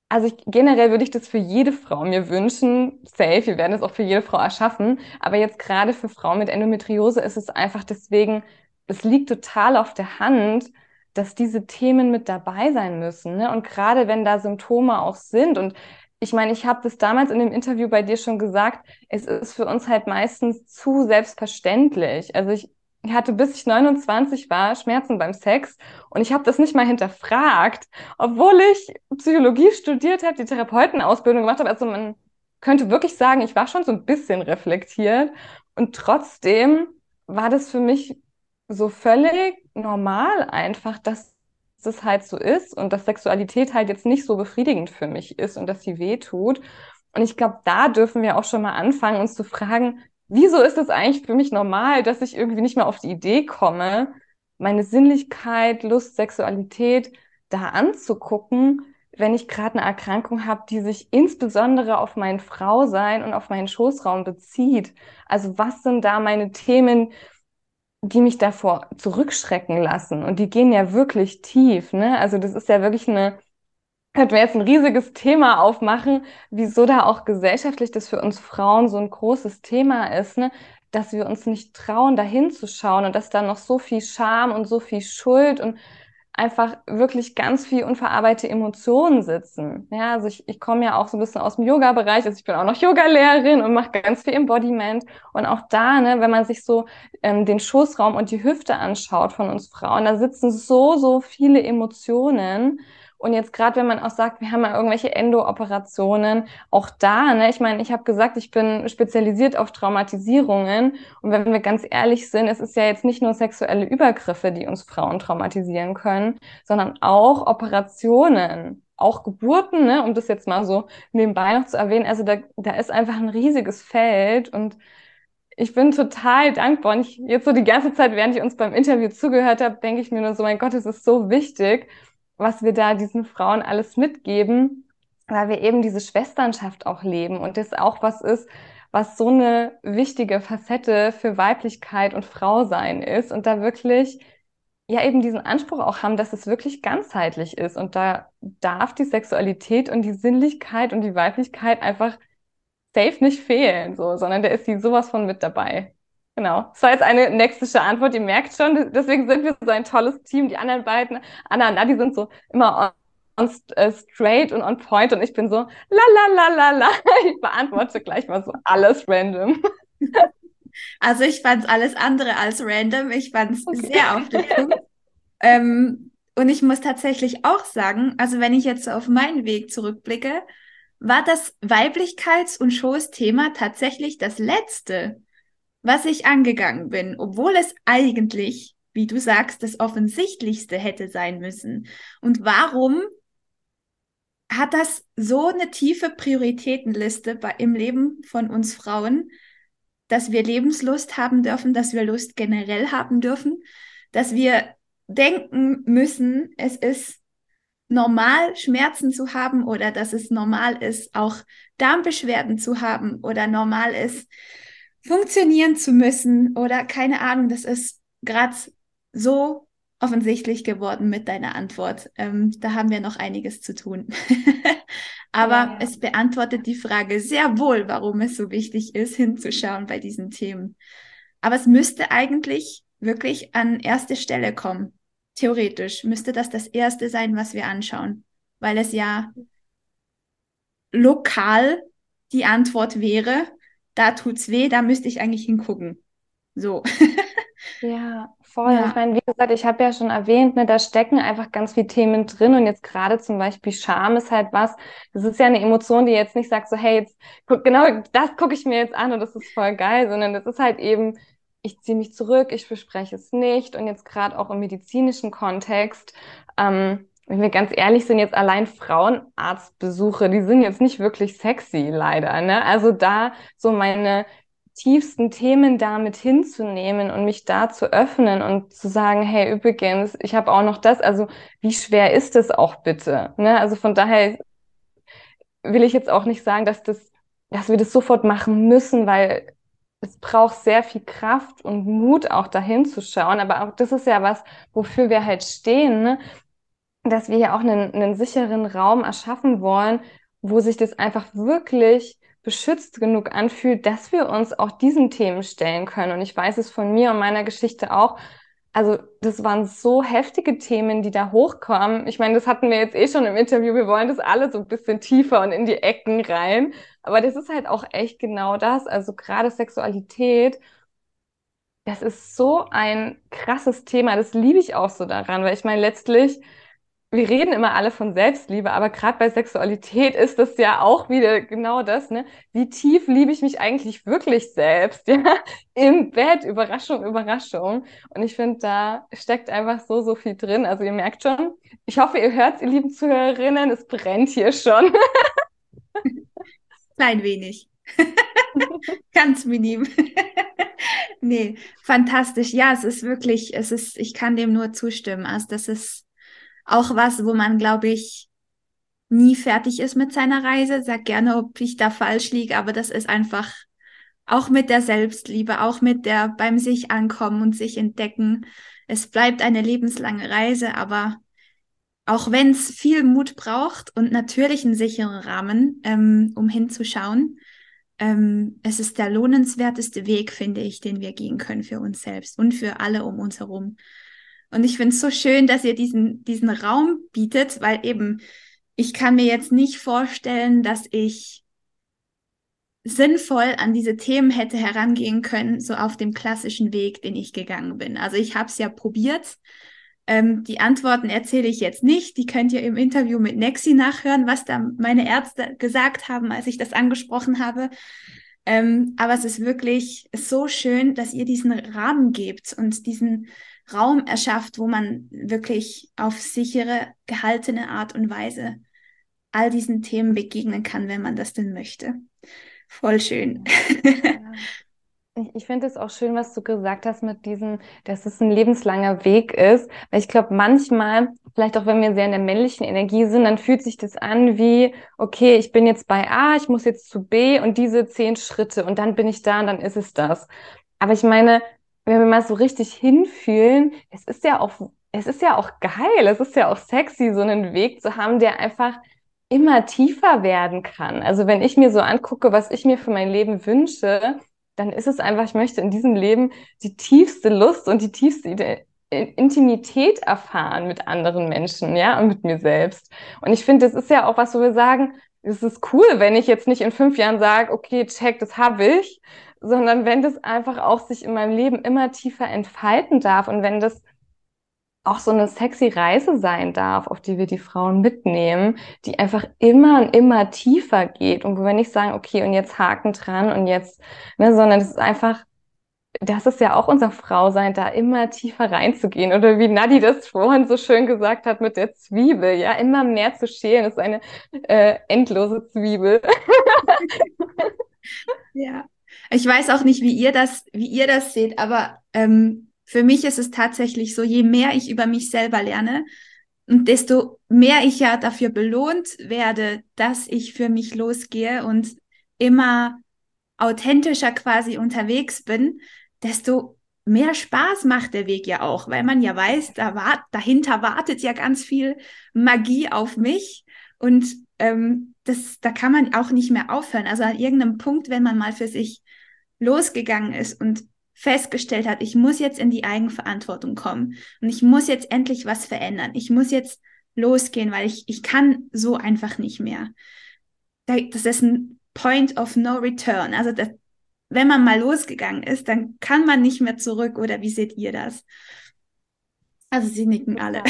also ich, generell würde ich das für jede Frau mir wünschen. Safe, wir werden es auch für jede Frau erschaffen. Aber jetzt gerade für Frauen mit Endometriose ist es einfach deswegen, es liegt total auf der Hand, dass diese Themen mit dabei sein müssen. Ne? Und gerade wenn da Symptome auch sind und ich meine, ich habe das damals in dem Interview bei dir schon gesagt, es ist für uns halt meistens zu selbstverständlich. Also ich ich hatte bis ich 29 war Schmerzen beim Sex und ich habe das nicht mal hinterfragt, obwohl ich Psychologie studiert habe, die Therapeutenausbildung gemacht habe. Also man könnte wirklich sagen, ich war schon so ein bisschen reflektiert und trotzdem war das für mich so völlig normal einfach, dass das halt so ist und dass Sexualität halt jetzt nicht so befriedigend für mich ist und dass sie weh tut. Und ich glaube, da dürfen wir auch schon mal anfangen, uns zu fragen, wieso ist es eigentlich für mich normal, dass ich irgendwie nicht mehr auf die Idee komme, meine Sinnlichkeit, Lust, Sexualität da anzugucken, wenn ich gerade eine Erkrankung habe, die sich insbesondere auf mein Frausein und auf meinen Schoßraum bezieht. Also was sind da meine Themen, die mich davor zurückschrecken lassen? Und die gehen ja wirklich tief. Ne? Also das ist ja wirklich eine könnten wir jetzt ein riesiges Thema aufmachen, wieso da auch gesellschaftlich das für uns Frauen so ein großes Thema ist, ne? dass wir uns nicht trauen, dahin zu schauen und dass da noch so viel Scham und so viel Schuld und einfach wirklich ganz viel unverarbeitete Emotionen sitzen. Ja, also ich, ich komme ja auch so ein bisschen aus dem Yoga-Bereich, also ich bin auch noch Yoga-Lehrerin und mache ganz viel Embodiment. Und auch da, ne, wenn man sich so ähm, den Schoßraum und die Hüfte anschaut von uns Frauen, da sitzen so, so viele Emotionen. Und jetzt gerade, wenn man auch sagt, wir haben ja irgendwelche Endo-Operationen, auch da, ne, ich meine, ich habe gesagt, ich bin spezialisiert auf Traumatisierungen. Und wenn wir ganz ehrlich sind, es ist ja jetzt nicht nur sexuelle Übergriffe, die uns Frauen traumatisieren können, sondern auch Operationen, auch Geburten, ne, um das jetzt mal so nebenbei noch zu erwähnen. Also da, da ist einfach ein riesiges Feld und ich bin total dankbar. Und ich, jetzt so die ganze Zeit, während ich uns beim Interview zugehört habe, denke ich mir nur so, mein Gott, es ist so wichtig was wir da diesen Frauen alles mitgeben, weil wir eben diese Schwesternschaft auch leben und das auch was ist, was so eine wichtige Facette für Weiblichkeit und Frausein ist und da wirklich ja eben diesen Anspruch auch haben, dass es wirklich ganzheitlich ist und da darf die Sexualität und die Sinnlichkeit und die Weiblichkeit einfach safe nicht fehlen, so, sondern da ist sie sowas von mit dabei. Genau. Das war jetzt eine nextische Antwort. Ihr merkt schon, deswegen sind wir so ein tolles Team. Die anderen beiden, Anna und Nadi, sind so immer on, on uh, straight und on point und ich bin so la la la la la. [LAUGHS] Ich beantworte gleich mal so alles random. [LAUGHS] Also ich fand alles andere als random. Ich fand es okay. sehr auf den Punkt. ähm, und ich muss tatsächlich auch sagen, also wenn ich jetzt auf meinen Weg zurückblicke, war das Weiblichkeits- und Schoß-Thema tatsächlich das letzte was ich angegangen bin, obwohl es eigentlich, wie du sagst, das Offensichtlichste hätte sein müssen. Und warum hat das so eine tiefe Prioritätenliste bei, im Leben von uns Frauen, dass wir Lebenslust haben dürfen, dass wir Lust generell haben dürfen, dass wir denken müssen, es ist normal, Schmerzen zu haben oder dass es normal ist, auch Darmbeschwerden zu haben oder normal ist, funktionieren zu müssen oder keine Ahnung, das ist gerade so offensichtlich geworden mit deiner Antwort. Ähm, da haben wir noch einiges zu tun. [LAUGHS] Aber ja, ja. es beantwortet die Frage sehr wohl, warum es so wichtig ist, hinzuschauen bei diesen Themen. Aber es müsste eigentlich wirklich an erste Stelle kommen. Theoretisch müsste das das erste sein, was wir anschauen, weil es ja lokal die Antwort wäre da tut's weh, da müsste ich eigentlich hingucken. So. [LAUGHS] ja, voll. Ja. Ich meine, wie gesagt, ich habe ja schon erwähnt, ne, da stecken einfach ganz viele Themen drin und jetzt gerade zum Beispiel Scham ist halt was, das ist ja eine Emotion, die jetzt nicht sagt so, hey, jetzt guck, genau das gucke ich mir jetzt an und das ist voll geil, sondern das ist halt eben ich ziehe mich zurück, ich bespreche es nicht. Und jetzt gerade auch im medizinischen Kontext, ähm, wenn wir ganz ehrlich sind, jetzt allein Frauenarztbesuche, die sind jetzt nicht wirklich sexy, leider. Ne? Also da so meine tiefsten Themen damit hinzunehmen und mich da zu öffnen und zu sagen, hey, übrigens, ich habe auch noch das, also wie schwer ist es auch bitte? Ne? Also von daher will ich jetzt auch nicht sagen, dass das, dass wir das sofort machen müssen, weil es braucht sehr viel Kraft und Mut auch dahin zu schauen. Aber auch das ist ja was, wofür wir halt stehen, ne? Dass wir ja auch einen, einen sicheren Raum erschaffen wollen, wo sich das einfach wirklich beschützt genug anfühlt, dass wir uns auch diesen Themen stellen können. Und ich weiß es von mir und meiner Geschichte auch. Also das waren so heftige Themen, die da hochkommen. Ich meine, das hatten wir jetzt eh schon im Interview. Wir wollen das alle so ein bisschen tiefer und in die Ecken rein. Aber das ist halt auch echt genau das. Also gerade Sexualität, das ist so ein krasses Thema. Das liebe ich auch so daran, weil ich meine, letztlich wir reden immer alle von Selbstliebe, aber gerade bei Sexualität ist das ja auch wieder genau das, ne? Wie tief liebe ich mich eigentlich wirklich selbst, [LAUGHS] ja? Im Bett, Überraschung, Überraschung. Und ich finde, da steckt einfach so, so viel drin. Also ihr merkt schon, ich hoffe, ihr hört ihr lieben Zuhörerinnen, es brennt hier schon. [LAUGHS] Klein wenig. [LAUGHS] Ganz minim. nee, fantastisch. Ja, es ist wirklich, es ist, ich kann dem nur zustimmen. Also das ist auch was, wo man, glaube ich, nie fertig ist mit seiner Reise. Sag gerne, ob ich da falsch liege, aber das ist einfach auch mit der Selbstliebe, auch mit der beim sich ankommen und sich entdecken. Es bleibt eine lebenslange Reise, aber auch wenn es viel Mut braucht und natürlich einen sicheren Rahmen, ähm, um hinzuschauen, ähm, es ist der lohnenswerteste Weg, finde ich, den wir gehen können für uns selbst und für alle um uns herum. Und ich finde es so schön, dass ihr diesen, diesen Raum bietet, weil eben ich kann mir jetzt nicht vorstellen, dass ich sinnvoll an diese Themen hätte herangehen können, so auf dem klassischen Weg, den ich gegangen bin. Also ich habe es ja probiert. Ähm, die Antworten erzähle ich jetzt nicht. Die könnt ihr im Interview mit Nexi nachhören, was da meine Ärzte gesagt haben, als ich das angesprochen habe. Ähm, aber es ist wirklich so schön, dass ihr diesen Rahmen gebt und diesen Raum erschafft, wo man wirklich auf sichere, gehaltene Art und Weise all diesen Themen begegnen kann, wenn man das denn möchte. Voll schön. Ja. [LAUGHS] Ich, ich finde es auch schön, was du gesagt hast mit diesem, dass es ein lebenslanger Weg ist. Weil ich glaube, manchmal, vielleicht auch wenn wir sehr in der männlichen Energie sind, dann fühlt sich das an wie, okay, ich bin jetzt bei A, ich muss jetzt zu B und diese zehn Schritte und dann bin ich da und dann ist es das. Aber ich meine, wenn wir mal so richtig hinfühlen, es ist ja auch, es ist ja auch geil, es ist ja auch sexy, so einen Weg zu haben, der einfach immer tiefer werden kann. Also wenn ich mir so angucke, was ich mir für mein Leben wünsche, dann ist es einfach, ich möchte in diesem Leben die tiefste Lust und die tiefste Intimität erfahren mit anderen Menschen, ja, und mit mir selbst. Und ich finde, das ist ja auch was, wo wir sagen, es ist cool, wenn ich jetzt nicht in fünf Jahren sage, okay, check, das habe ich, sondern wenn das einfach auch sich in meinem Leben immer tiefer entfalten darf und wenn das auch so eine sexy Reise sein darf, auf die wir die Frauen mitnehmen, die einfach immer und immer tiefer geht und wo wir nicht sagen, okay, und jetzt Haken dran und jetzt, ne, sondern es ist einfach, das ist ja auch unser Frausein, da immer tiefer reinzugehen. Oder wie Nadi das vorhin so schön gesagt hat mit der Zwiebel, ja, immer mehr zu schälen, ist eine äh, endlose Zwiebel. [LAUGHS] ja. Ich weiß auch nicht, wie ihr das, wie ihr das seht, aber ähm, für mich ist es tatsächlich so, je mehr ich über mich selber lerne, und desto mehr ich ja dafür belohnt werde, dass ich für mich losgehe und immer authentischer quasi unterwegs bin, desto mehr Spaß macht der Weg ja auch, weil man ja weiß, da wart, dahinter wartet ja ganz viel Magie auf mich und ähm, das, da kann man auch nicht mehr aufhören. Also an irgendeinem Punkt, wenn man mal für sich losgegangen ist und festgestellt hat, ich muss jetzt in die Eigenverantwortung kommen und ich muss jetzt endlich was verändern. Ich muss jetzt losgehen, weil ich, ich kann so einfach nicht mehr. Das ist ein Point of No Return. Also das, wenn man mal losgegangen ist, dann kann man nicht mehr zurück. Oder wie seht ihr das? Also sie nicken alle.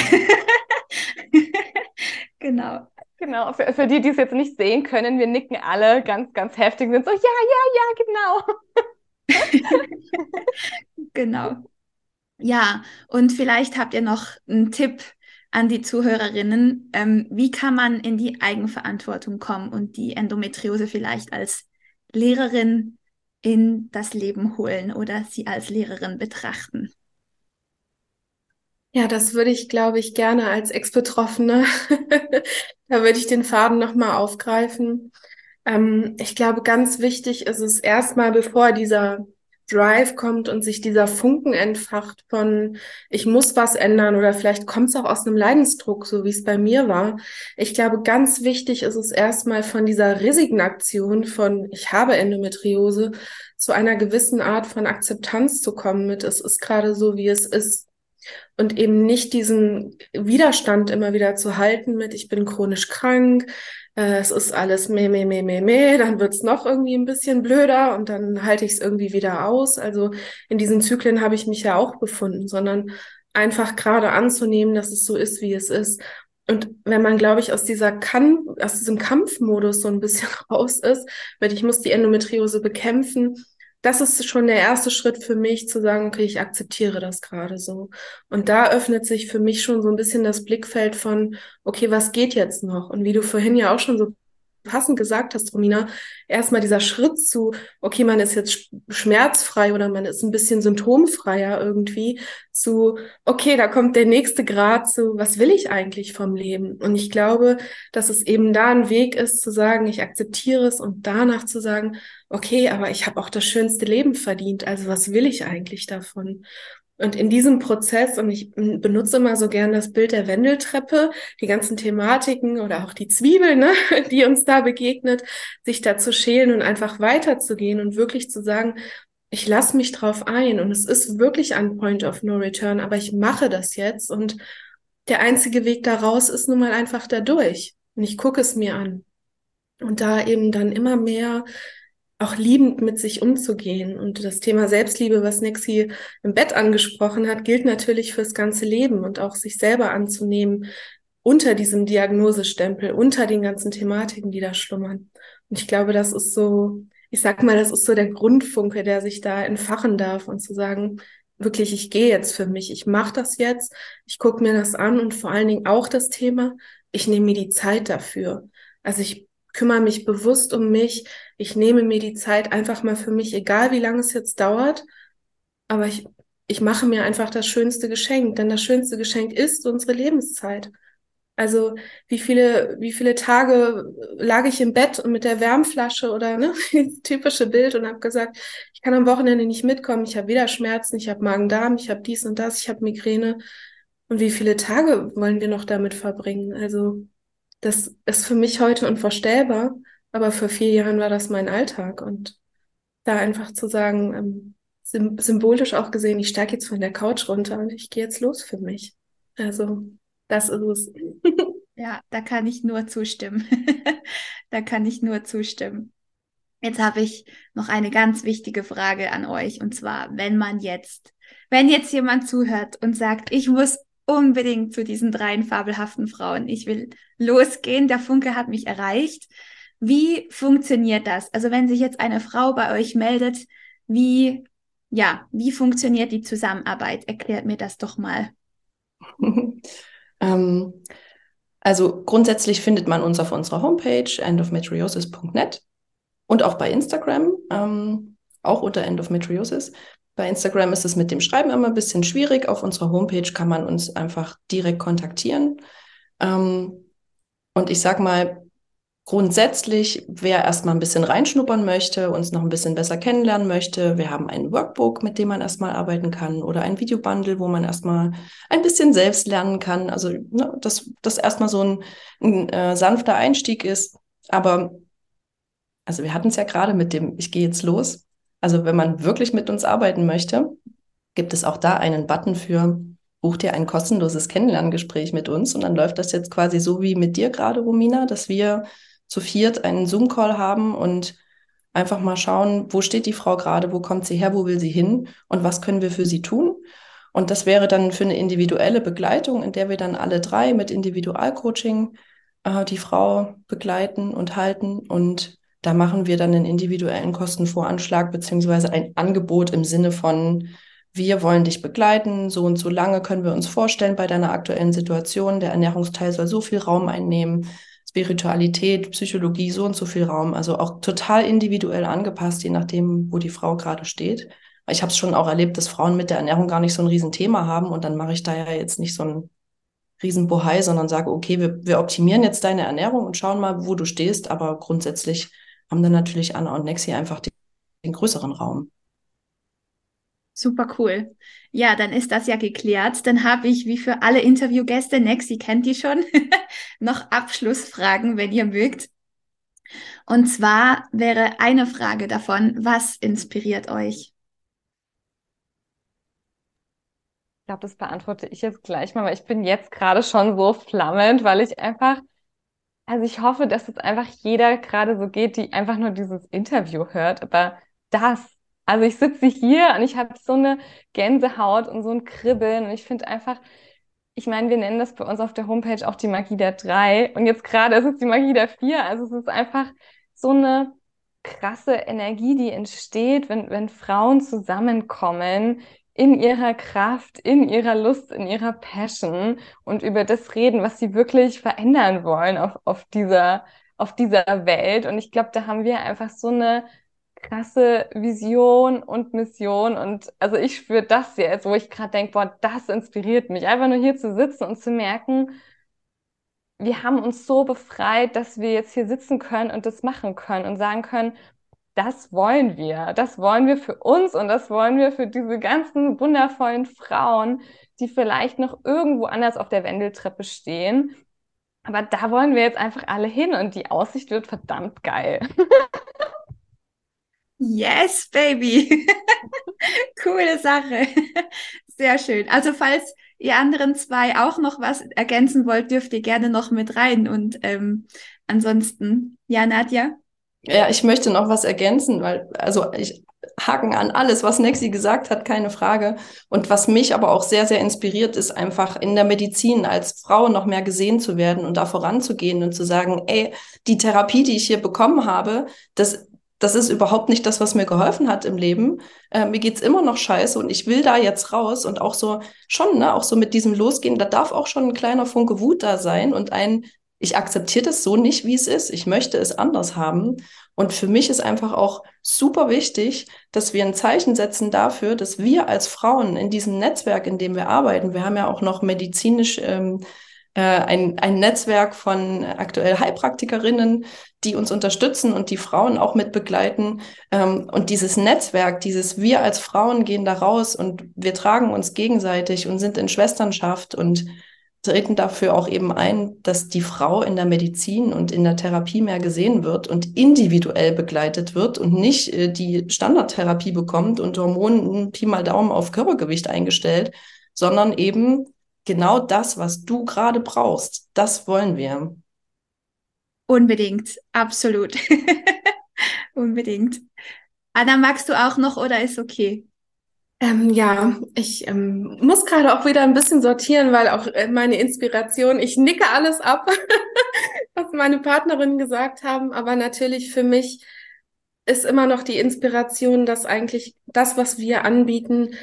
[LAUGHS] genau. Genau, für, für die, die es jetzt nicht sehen können, wir nicken alle ganz, ganz heftig, sind so, ja, ja, ja, genau. [LAUGHS] genau. Ja, und vielleicht habt ihr noch einen Tipp an die Zuhörerinnen. Ähm, wie kann man in die Eigenverantwortung kommen und die Endometriose vielleicht als Lehrerin in das Leben holen oder sie als Lehrerin betrachten? Ja, das würde ich, glaube ich, gerne als Ex-Betroffene, [LAUGHS] da würde ich den Faden nochmal aufgreifen. Ähm, ich glaube, ganz wichtig ist es erstmal, bevor dieser Drive kommt und sich dieser Funken entfacht von, ich muss was ändern oder vielleicht kommt es auch aus einem Leidensdruck, so wie es bei mir war. Ich glaube, ganz wichtig ist es erstmal von dieser Resignation von, ich habe Endometriose, zu einer gewissen Art von Akzeptanz zu kommen mit, es ist gerade so, wie es ist und eben nicht diesen Widerstand immer wieder zu halten mit, ich bin chronisch krank, äh, es ist alles meh, meh, meh, meh, meh, dann wird's noch irgendwie ein bisschen blöder und dann halte ich es irgendwie wieder aus. Also in diesen Zyklen habe ich mich ja auch befunden, sondern einfach gerade anzunehmen, dass es so ist, wie es ist. Und wenn man, glaube ich, aus dieser kan aus diesem Kampfmodus so ein bisschen [LAUGHS] raus ist, weil ich muss die Endometriose bekämpfen, das ist schon der erste Schritt für mich, zu sagen, okay, ich akzeptiere das gerade so. Und da öffnet sich für mich schon so ein bisschen das Blickfeld von, okay, was geht jetzt noch? Und wie du vorhin ja auch schon so passend gesagt hast, Romina, erstmal dieser Schritt zu, okay, man ist jetzt schmerzfrei oder man ist ein bisschen symptomfreier irgendwie, zu, okay, da kommt der nächste Grad zu, was will ich eigentlich vom Leben? Und ich glaube, dass es eben da ein Weg ist, zu sagen, ich akzeptiere es und danach zu sagen, okay, aber ich habe auch das schönste Leben verdient, also was will ich eigentlich davon? Und in diesem Prozess, und ich benutze immer so gern das Bild der Wendeltreppe, die ganzen Thematiken oder auch die Zwiebel, ne, [LAUGHS] die uns da begegnet, sich da zu schälen und einfach weiterzugehen und wirklich zu sagen, ich lasse mich drauf ein und es ist wirklich ein Point of No Return, aber ich mache das jetzt und der einzige Weg daraus ist nun mal einfach dadurch. Und ich gucke es mir an. Und da eben dann immer mehr auch liebend mit sich umzugehen. Und das Thema Selbstliebe, was Nixie im Bett angesprochen hat, gilt natürlich fürs ganze Leben und auch sich selber anzunehmen unter diesem Diagnosestempel, unter den ganzen Thematiken, die da schlummern. Und ich glaube, das ist so, ich sag mal, das ist so der Grundfunke, der sich da entfachen darf und zu sagen, wirklich, ich gehe jetzt für mich, ich mache das jetzt, ich gucke mir das an und vor allen Dingen auch das Thema, ich nehme mir die Zeit dafür. Also ich kümmere mich bewusst um mich. Ich nehme mir die Zeit einfach mal für mich, egal wie lange es jetzt dauert. Aber ich, ich mache mir einfach das schönste Geschenk, denn das schönste Geschenk ist unsere Lebenszeit. Also wie viele, wie viele Tage lag ich im Bett und mit der Wärmflasche oder ne, [LAUGHS] das typische Bild und habe gesagt, ich kann am Wochenende nicht mitkommen, ich habe wieder Schmerzen, ich habe Magen-Darm, ich habe dies und das, ich habe Migräne. Und wie viele Tage wollen wir noch damit verbringen? Also das ist für mich heute unvorstellbar, aber vor vier Jahren war das mein Alltag und da einfach zu sagen, ähm, symbolisch auch gesehen, ich steige jetzt von der Couch runter und ich gehe jetzt los für mich. Also, das ist es. [LAUGHS] ja, da kann ich nur zustimmen. [LAUGHS] da kann ich nur zustimmen. Jetzt habe ich noch eine ganz wichtige Frage an euch und zwar, wenn man jetzt, wenn jetzt jemand zuhört und sagt, ich muss unbedingt zu diesen dreien fabelhaften Frauen. Ich will losgehen. Der Funke hat mich erreicht. Wie funktioniert das? Also wenn sich jetzt eine Frau bei euch meldet, wie, ja, wie funktioniert die Zusammenarbeit? Erklärt mir das doch mal. [LAUGHS] ähm, also grundsätzlich findet man uns auf unserer Homepage endofmetriosis.net und auch bei Instagram, ähm, auch unter Endometriosis. Bei Instagram ist es mit dem Schreiben immer ein bisschen schwierig. Auf unserer Homepage kann man uns einfach direkt kontaktieren. Ähm, und ich sag mal, grundsätzlich, wer erstmal ein bisschen reinschnuppern möchte, uns noch ein bisschen besser kennenlernen möchte, wir haben ein Workbook, mit dem man erstmal arbeiten kann oder ein Videobundle, wo man erstmal ein bisschen selbst lernen kann. Also, ne, dass das erstmal so ein, ein äh, sanfter Einstieg ist. Aber, also wir hatten es ja gerade mit dem, ich gehe jetzt los. Also wenn man wirklich mit uns arbeiten möchte, gibt es auch da einen Button für buch dir ein kostenloses Kennenlerngespräch mit uns und dann läuft das jetzt quasi so wie mit dir gerade, Romina, dass wir zu viert einen Zoom-Call haben und einfach mal schauen, wo steht die Frau gerade, wo kommt sie her, wo will sie hin und was können wir für sie tun. Und das wäre dann für eine individuelle Begleitung, in der wir dann alle drei mit Individualcoaching äh, die Frau begleiten und halten und da machen wir dann einen individuellen Kostenvoranschlag beziehungsweise ein Angebot im Sinne von, wir wollen dich begleiten, so und so lange können wir uns vorstellen bei deiner aktuellen Situation, der Ernährungsteil soll so viel Raum einnehmen, Spiritualität, Psychologie, so und so viel Raum, also auch total individuell angepasst, je nachdem, wo die Frau gerade steht. Ich habe es schon auch erlebt, dass Frauen mit der Ernährung gar nicht so ein Riesenthema haben und dann mache ich da ja jetzt nicht so ein Riesenbohai, sondern sage, okay, wir, wir optimieren jetzt deine Ernährung und schauen mal, wo du stehst, aber grundsätzlich haben dann natürlich Anna und Nexi einfach den, den größeren Raum. Super cool. Ja, dann ist das ja geklärt. Dann habe ich, wie für alle Interviewgäste, Nexi kennt die schon, [LAUGHS] noch Abschlussfragen, wenn ihr mögt. Und zwar wäre eine Frage davon, was inspiriert euch? Ich glaube, das beantworte ich jetzt gleich mal, weil ich bin jetzt gerade schon so flammend, weil ich einfach, also ich hoffe, dass es einfach jeder gerade so geht, die einfach nur dieses Interview hört, aber das, also ich sitze hier und ich habe so eine Gänsehaut und so ein Kribbeln und ich finde einfach, ich meine, wir nennen das bei uns auf der Homepage auch die Magie der drei und jetzt gerade ist es die Magie der vier, also es ist einfach so eine krasse Energie, die entsteht, wenn, wenn Frauen zusammenkommen, in ihrer Kraft, in ihrer Lust, in ihrer Passion und über das reden, was sie wirklich verändern wollen auf, auf dieser, auf dieser Welt. Und ich glaube, da haben wir einfach so eine krasse Vision und Mission. Und also ich spüre das jetzt, wo ich gerade denke, boah, das inspiriert mich. Einfach nur hier zu sitzen und zu merken, wir haben uns so befreit, dass wir jetzt hier sitzen können und das machen können und sagen können, das wollen wir. Das wollen wir für uns und das wollen wir für diese ganzen wundervollen Frauen, die vielleicht noch irgendwo anders auf der Wendeltreppe stehen. Aber da wollen wir jetzt einfach alle hin und die Aussicht wird verdammt geil. Yes, baby. [LAUGHS] Coole Sache. Sehr schön. Also falls ihr anderen zwei auch noch was ergänzen wollt, dürft ihr gerne noch mit rein. Und ähm, ansonsten, ja, Nadja. Ja, ich möchte noch was ergänzen, weil, also ich haken an alles, was Nexi gesagt hat, keine Frage. Und was mich aber auch sehr, sehr inspiriert, ist einfach in der Medizin als Frau noch mehr gesehen zu werden und da voranzugehen und zu sagen, ey, die Therapie, die ich hier bekommen habe, das das ist überhaupt nicht das, was mir geholfen hat im Leben. Äh, mir geht's immer noch scheiße und ich will da jetzt raus und auch so schon, ne, auch so mit diesem Losgehen, da darf auch schon ein kleiner Funke Wut da sein und ein ich akzeptiere das so nicht, wie es ist. Ich möchte es anders haben. Und für mich ist einfach auch super wichtig, dass wir ein Zeichen setzen dafür, dass wir als Frauen in diesem Netzwerk, in dem wir arbeiten, wir haben ja auch noch medizinisch ähm, äh, ein, ein Netzwerk von aktuell Heilpraktikerinnen, die uns unterstützen und die Frauen auch mit begleiten. Ähm, und dieses Netzwerk, dieses wir als Frauen gehen da raus und wir tragen uns gegenseitig und sind in Schwesternschaft und treten dafür auch eben ein, dass die Frau in der Medizin und in der Therapie mehr gesehen wird und individuell begleitet wird und nicht äh, die Standardtherapie bekommt und Hormonen Pi mal Daumen auf Körpergewicht eingestellt, sondern eben genau das, was du gerade brauchst. Das wollen wir. Unbedingt, absolut. [LAUGHS] Unbedingt. Anna, magst du auch noch oder ist okay? Ähm, ja, ich ähm, muss gerade auch wieder ein bisschen sortieren, weil auch äh, meine Inspiration, ich nicke alles ab, [LAUGHS] was meine Partnerinnen gesagt haben, aber natürlich für mich ist immer noch die Inspiration, dass eigentlich das, was wir anbieten,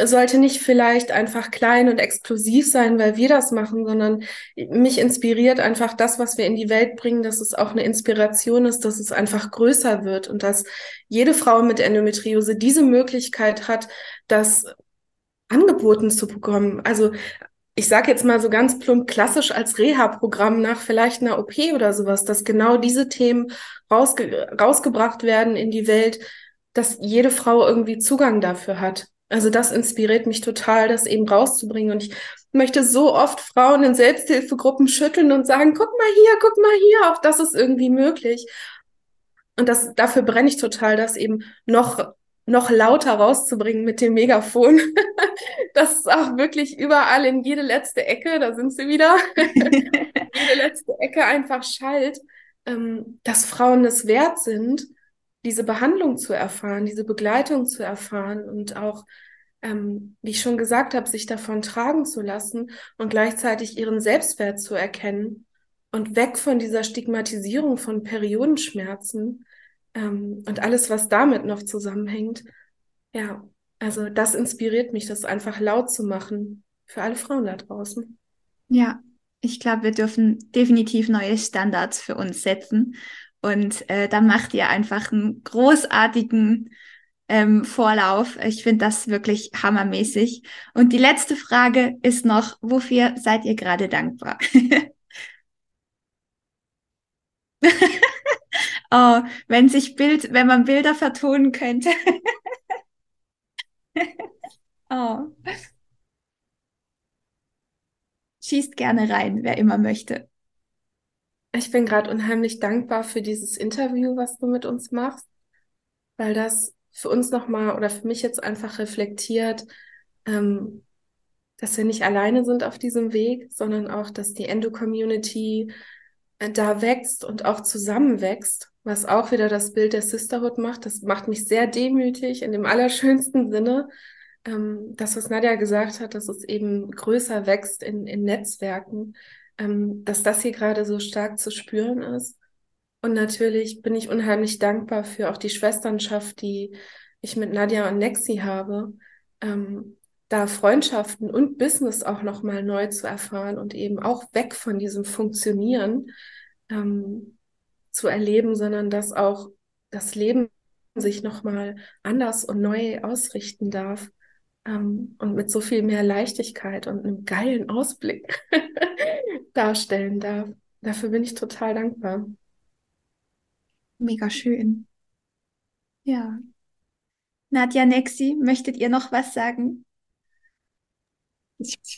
sollte nicht vielleicht einfach klein und exklusiv sein, weil wir das machen, sondern mich inspiriert einfach das, was wir in die Welt bringen, dass es auch eine Inspiration ist, dass es einfach größer wird und dass jede Frau mit Endometriose diese Möglichkeit hat, das angeboten zu bekommen. Also ich sage jetzt mal so ganz plump klassisch als Reha-Programm nach vielleicht einer OP oder sowas, dass genau diese Themen rausge rausgebracht werden in die Welt, dass jede Frau irgendwie Zugang dafür hat. Also das inspiriert mich total, das eben rauszubringen. Und ich möchte so oft Frauen in Selbsthilfegruppen schütteln und sagen, guck mal hier, guck mal hier, auch das ist irgendwie möglich. Und das, dafür brenne ich total, das eben noch, noch lauter rauszubringen mit dem Megafon. [LAUGHS] das ist auch wirklich überall in jede letzte Ecke, da sind sie wieder, [LAUGHS] jede letzte Ecke einfach schallt, ähm, dass Frauen es wert sind, diese Behandlung zu erfahren, diese Begleitung zu erfahren und auch, ähm, wie ich schon gesagt habe, sich davon tragen zu lassen und gleichzeitig ihren Selbstwert zu erkennen und weg von dieser Stigmatisierung von Periodenschmerzen ähm, und alles, was damit noch zusammenhängt. Ja, Also das inspiriert mich, das einfach laut zu machen für alle Frauen da draußen. Ja, ich glaube, wir dürfen definitiv neue Standards für uns setzen. Und äh, da macht ihr einfach einen großartigen ähm, Vorlauf. Ich finde das wirklich hammermäßig. Und die letzte Frage ist noch, wofür seid ihr gerade dankbar? [LAUGHS] oh, wenn sich Bild, wenn man Bilder vertonen könnte. [LAUGHS] oh. Schießt gerne rein, wer immer möchte. Ich bin gerade unheimlich dankbar für dieses Interview, was du mit uns machst, weil das für uns nochmal oder für mich jetzt einfach reflektiert, ähm, dass wir nicht alleine sind auf diesem Weg, sondern auch, dass die Endo-Community äh, da wächst und auch zusammenwächst, was auch wieder das Bild der Sisterhood macht. Das macht mich sehr demütig in dem allerschönsten Sinne. Ähm, das, was Nadja gesagt hat, dass es eben größer wächst in, in Netzwerken, ähm, dass das hier gerade so stark zu spüren ist. Und natürlich bin ich unheimlich dankbar für auch die Schwesternschaft, die ich mit Nadja und Nexi habe, ähm, da Freundschaften und Business auch nochmal neu zu erfahren und eben auch weg von diesem Funktionieren ähm, zu erleben, sondern dass auch das Leben sich nochmal anders und neu ausrichten darf ähm, und mit so viel mehr Leichtigkeit und einem geilen Ausblick [LAUGHS] darstellen darf. Dafür bin ich total dankbar. Mega schön. Ja. Nadja Nexi, möchtet ihr noch was sagen?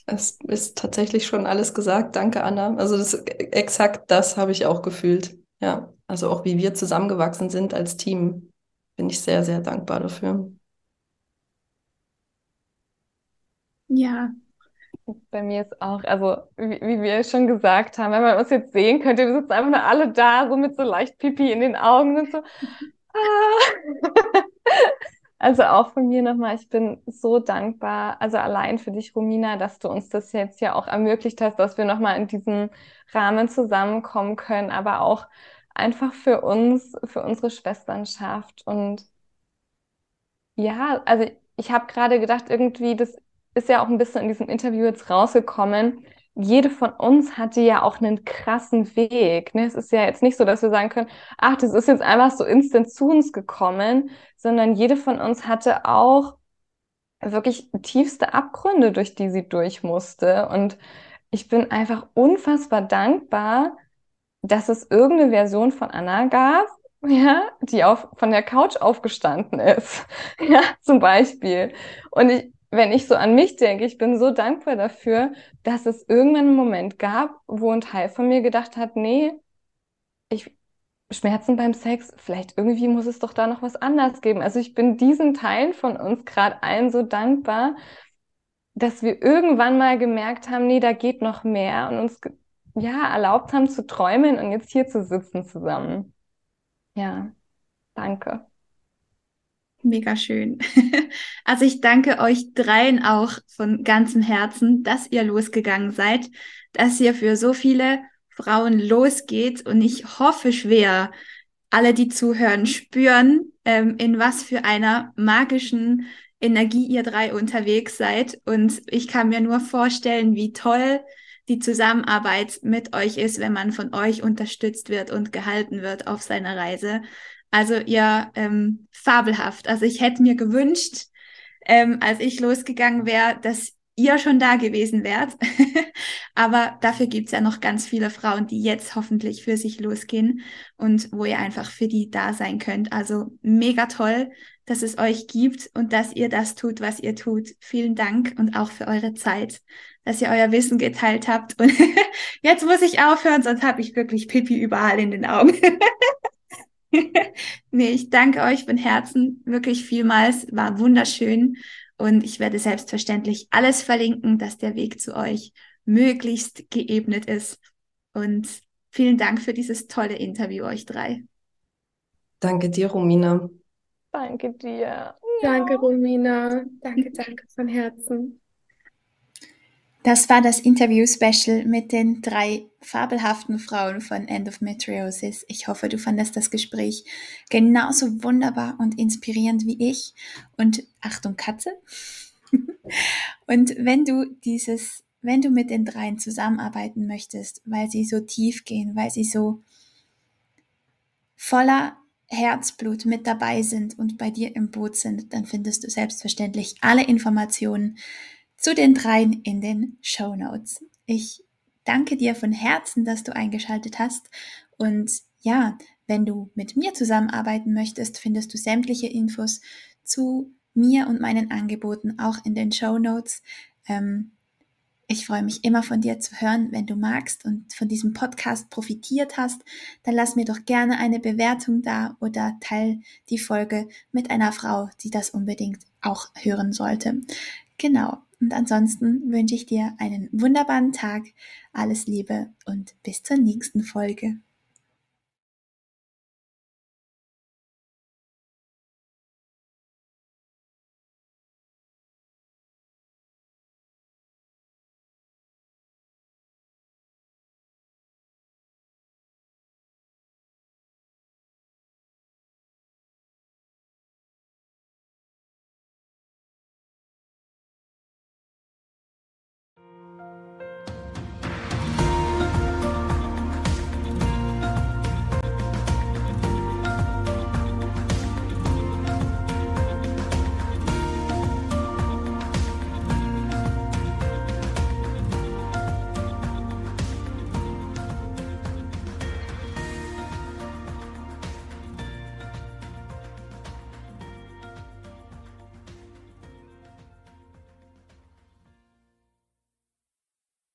Es ist tatsächlich schon alles gesagt. Danke, Anna. Also das, exakt das habe ich auch gefühlt. Ja, also auch wie wir zusammengewachsen sind als Team, bin ich sehr, sehr dankbar dafür. Ja. Bei mir ist auch, also wie, wie wir schon gesagt haben, wenn man uns jetzt sehen könnte, wir sitzen einfach nur alle da, so mit so leicht Pipi in den Augen und so. Ah. Also auch von mir nochmal, ich bin so dankbar, also allein für dich, Romina, dass du uns das jetzt ja auch ermöglicht hast, dass wir nochmal in diesem Rahmen zusammenkommen können, aber auch einfach für uns, für unsere Schwesternschaft. Und ja, also ich habe gerade gedacht, irgendwie, das ist ja auch ein bisschen in diesem Interview jetzt rausgekommen, jede von uns hatte ja auch einen krassen Weg. Ne? Es ist ja jetzt nicht so, dass wir sagen können, ach, das ist jetzt einfach so instant zu uns gekommen, sondern jede von uns hatte auch wirklich tiefste Abgründe, durch die sie durch musste. Und ich bin einfach unfassbar dankbar, dass es irgendeine Version von Anna gab, [LAUGHS] ja, die auf, von der Couch aufgestanden ist. [LAUGHS] Ja, zum Beispiel. Und ich, wenn ich so an mich denke, ich bin so dankbar dafür, dass es irgendeinen Moment gab, wo ein Teil von mir gedacht hat, nee, ich, Schmerzen beim Sex, vielleicht irgendwie muss es doch da noch was anderes geben. Also ich bin diesen Teilen von uns gerade allen so dankbar, dass wir irgendwann mal gemerkt haben, nee, da geht noch mehr und uns ja erlaubt haben zu träumen und jetzt hier zu sitzen zusammen. Ja, danke. Mega schön. [LAUGHS] Also ich danke euch dreien auch von ganzem Herzen, dass ihr losgegangen seid, dass ihr für so viele Frauen losgeht und ich hoffe schwer, alle, die zuhören, spüren, ähm, in was für einer magischen Energie ihr drei unterwegs seid. Und ich kann mir nur vorstellen, wie toll die Zusammenarbeit mit euch ist, wenn man von euch unterstützt wird und gehalten wird auf seiner Reise. Also ihr ähm, fabelhaft. Also ich hätte mir gewünscht, ähm, als ich losgegangen wäre, dass ihr schon da gewesen wärt. [LAUGHS] Aber dafür gibt's ja noch ganz viele Frauen, die jetzt hoffentlich für sich losgehen und wo ihr einfach für die da sein könnt. Also mega toll, dass es euch gibt und dass ihr das tut, was ihr tut. Vielen Dank und auch für eure Zeit, dass ihr euer Wissen geteilt habt. [LAUGHS] Und jetzt muss ich aufhören, sonst habe ich wirklich Pipi überall in den Augen. [LAUGHS] [LAUGHS] nee, ich danke euch von Herzen wirklich vielmals. War wunderschön. Und ich werde selbstverständlich alles verlinken, dass der Weg zu euch möglichst geebnet ist. Und vielen Dank für dieses tolle Interview, euch drei. Danke dir, Romina. Danke dir. Danke, Romina. Danke, [LAUGHS] danke von Herzen. Das war das Interview-Special mit den drei fabelhaften Frauen von Endometriosis. Ich hoffe, du fandest das Gespräch genauso wunderbar und inspirierend wie ich. Und Achtung, Katze. [LAUGHS] und wenn du dieses, wenn du mit den dreien zusammenarbeiten möchtest, weil sie so tief gehen, weil sie so voller Herzblut mit dabei sind und bei dir im Boot sind, dann findest du selbstverständlich alle Informationen zu den dreien in den Show Notes. Ich danke dir von Herzen, dass du eingeschaltet hast und ja, wenn du mit mir zusammenarbeiten möchtest, findest du sämtliche Infos zu mir und meinen Angeboten auch in den Show Notes. Ähm, ich freue mich immer von dir zu hören. Wenn du magst und von diesem Podcast profitiert hast, dann lass mir doch gerne eine Bewertung da oder teil die Folge mit einer Frau, die das unbedingt auch hören sollte. Genau. Und ansonsten wünsche ich dir einen wunderbaren Tag, alles Liebe und bis zur nächsten Folge.